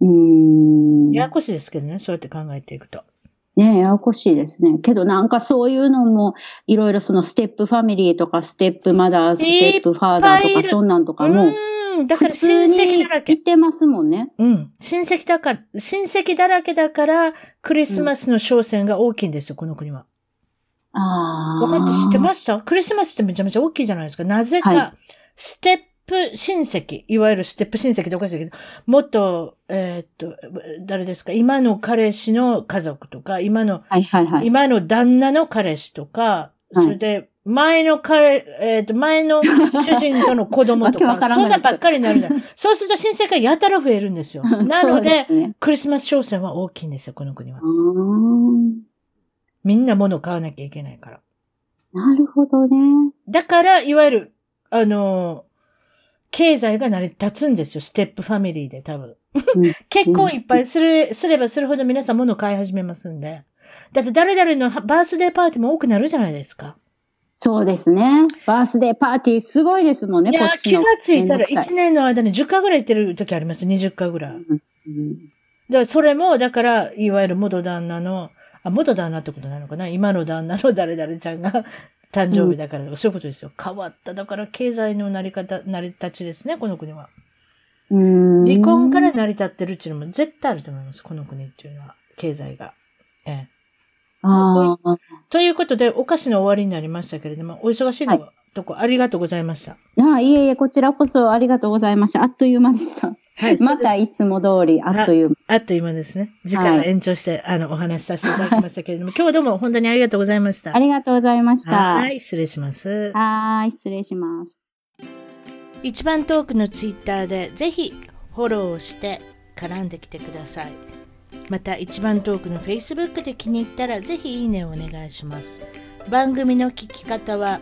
B: うーん。
A: ややこしいですけどね、そうやって考えていくと。
B: ねややこしいですね。けどなんかそういうのも、いろいろその step family とか、 stepmother 、 stepfather とか、そんなんとか
A: う
B: も、
A: だから親戚
B: に
A: だらけ
B: 言っ。てますもんね。
A: うん。親戚だから、親戚だらけだから、クリスマスの商戦が大きいんですよ、この国は。
B: ああ。
A: わかって知ってました？クリスマスってめちゃめちゃ大きいじゃないですか。なぜか、
B: はい
A: ステップ親戚、いわゆるステップ親戚っておかしいけど、もっと、えーっと、誰ですか？今の彼氏の家族とか、今の、
B: はいはいはい。
A: 今の旦那の彼氏とか、
B: はい
A: それで、前の彼、えーっと、前の主人との子供とか、そんなばっかりになるんだ。そうすると親戚がやたら増えるんですよ。なので、
B: すね、
A: クリスマス商戦は大きいんですよ、この国はみんな物を買わなきゃいけないから。
B: なるほどね。
A: だから、いわゆる、あの、経済が成り立つんですよ、ステップファミリーで多分。
B: うん
A: 結婚いっぱいする、すればするほど皆さん物を買い始めますんで。だって誰々のバースデーパーティーも多くなるじゃないですか。
B: そうですね。バースデーパーティーすごいですもんね、
A: いや、気が
B: こっちの。
A: ついたら
B: めんどくさ
A: 1年の間に10回ぐらい行ってる時あります。20回ぐらい。
B: うんうん
A: だからそれも、だから、いわゆる元旦那の、あ、元旦那ってことなのかな？今の旦那の誰々ちゃんが誕生日だからとか、そういうことですよ。変わった。だから経済の成り方、成り立ちですね、この国は。
B: うーん
A: 離婚から成り立ってるっていうのも絶対あると思います、この国っていうのは。経済が。ええ。
B: ああ。
A: ということで、お菓子の終わりになりましたけれども、お忙しいの、とこありがとうございました。
B: ああいえいえ、こちらこそありがとうございました。あっという間でした。
A: はい、
B: またいつも通り、あっという間。
A: あっという間ですね。時間を延長して、あの、お話しさせていただきましたけれども、今日はどうも本当にありがとうございました。
B: ありがとうございました。
A: はい、失礼します。
B: はーい、失礼します。
A: 一番トークのツイッターでぜひフォローをして絡んできてくださいまた一番トークの Facebook で気に入ったらぜひいいねをお願いします番組の聞き方は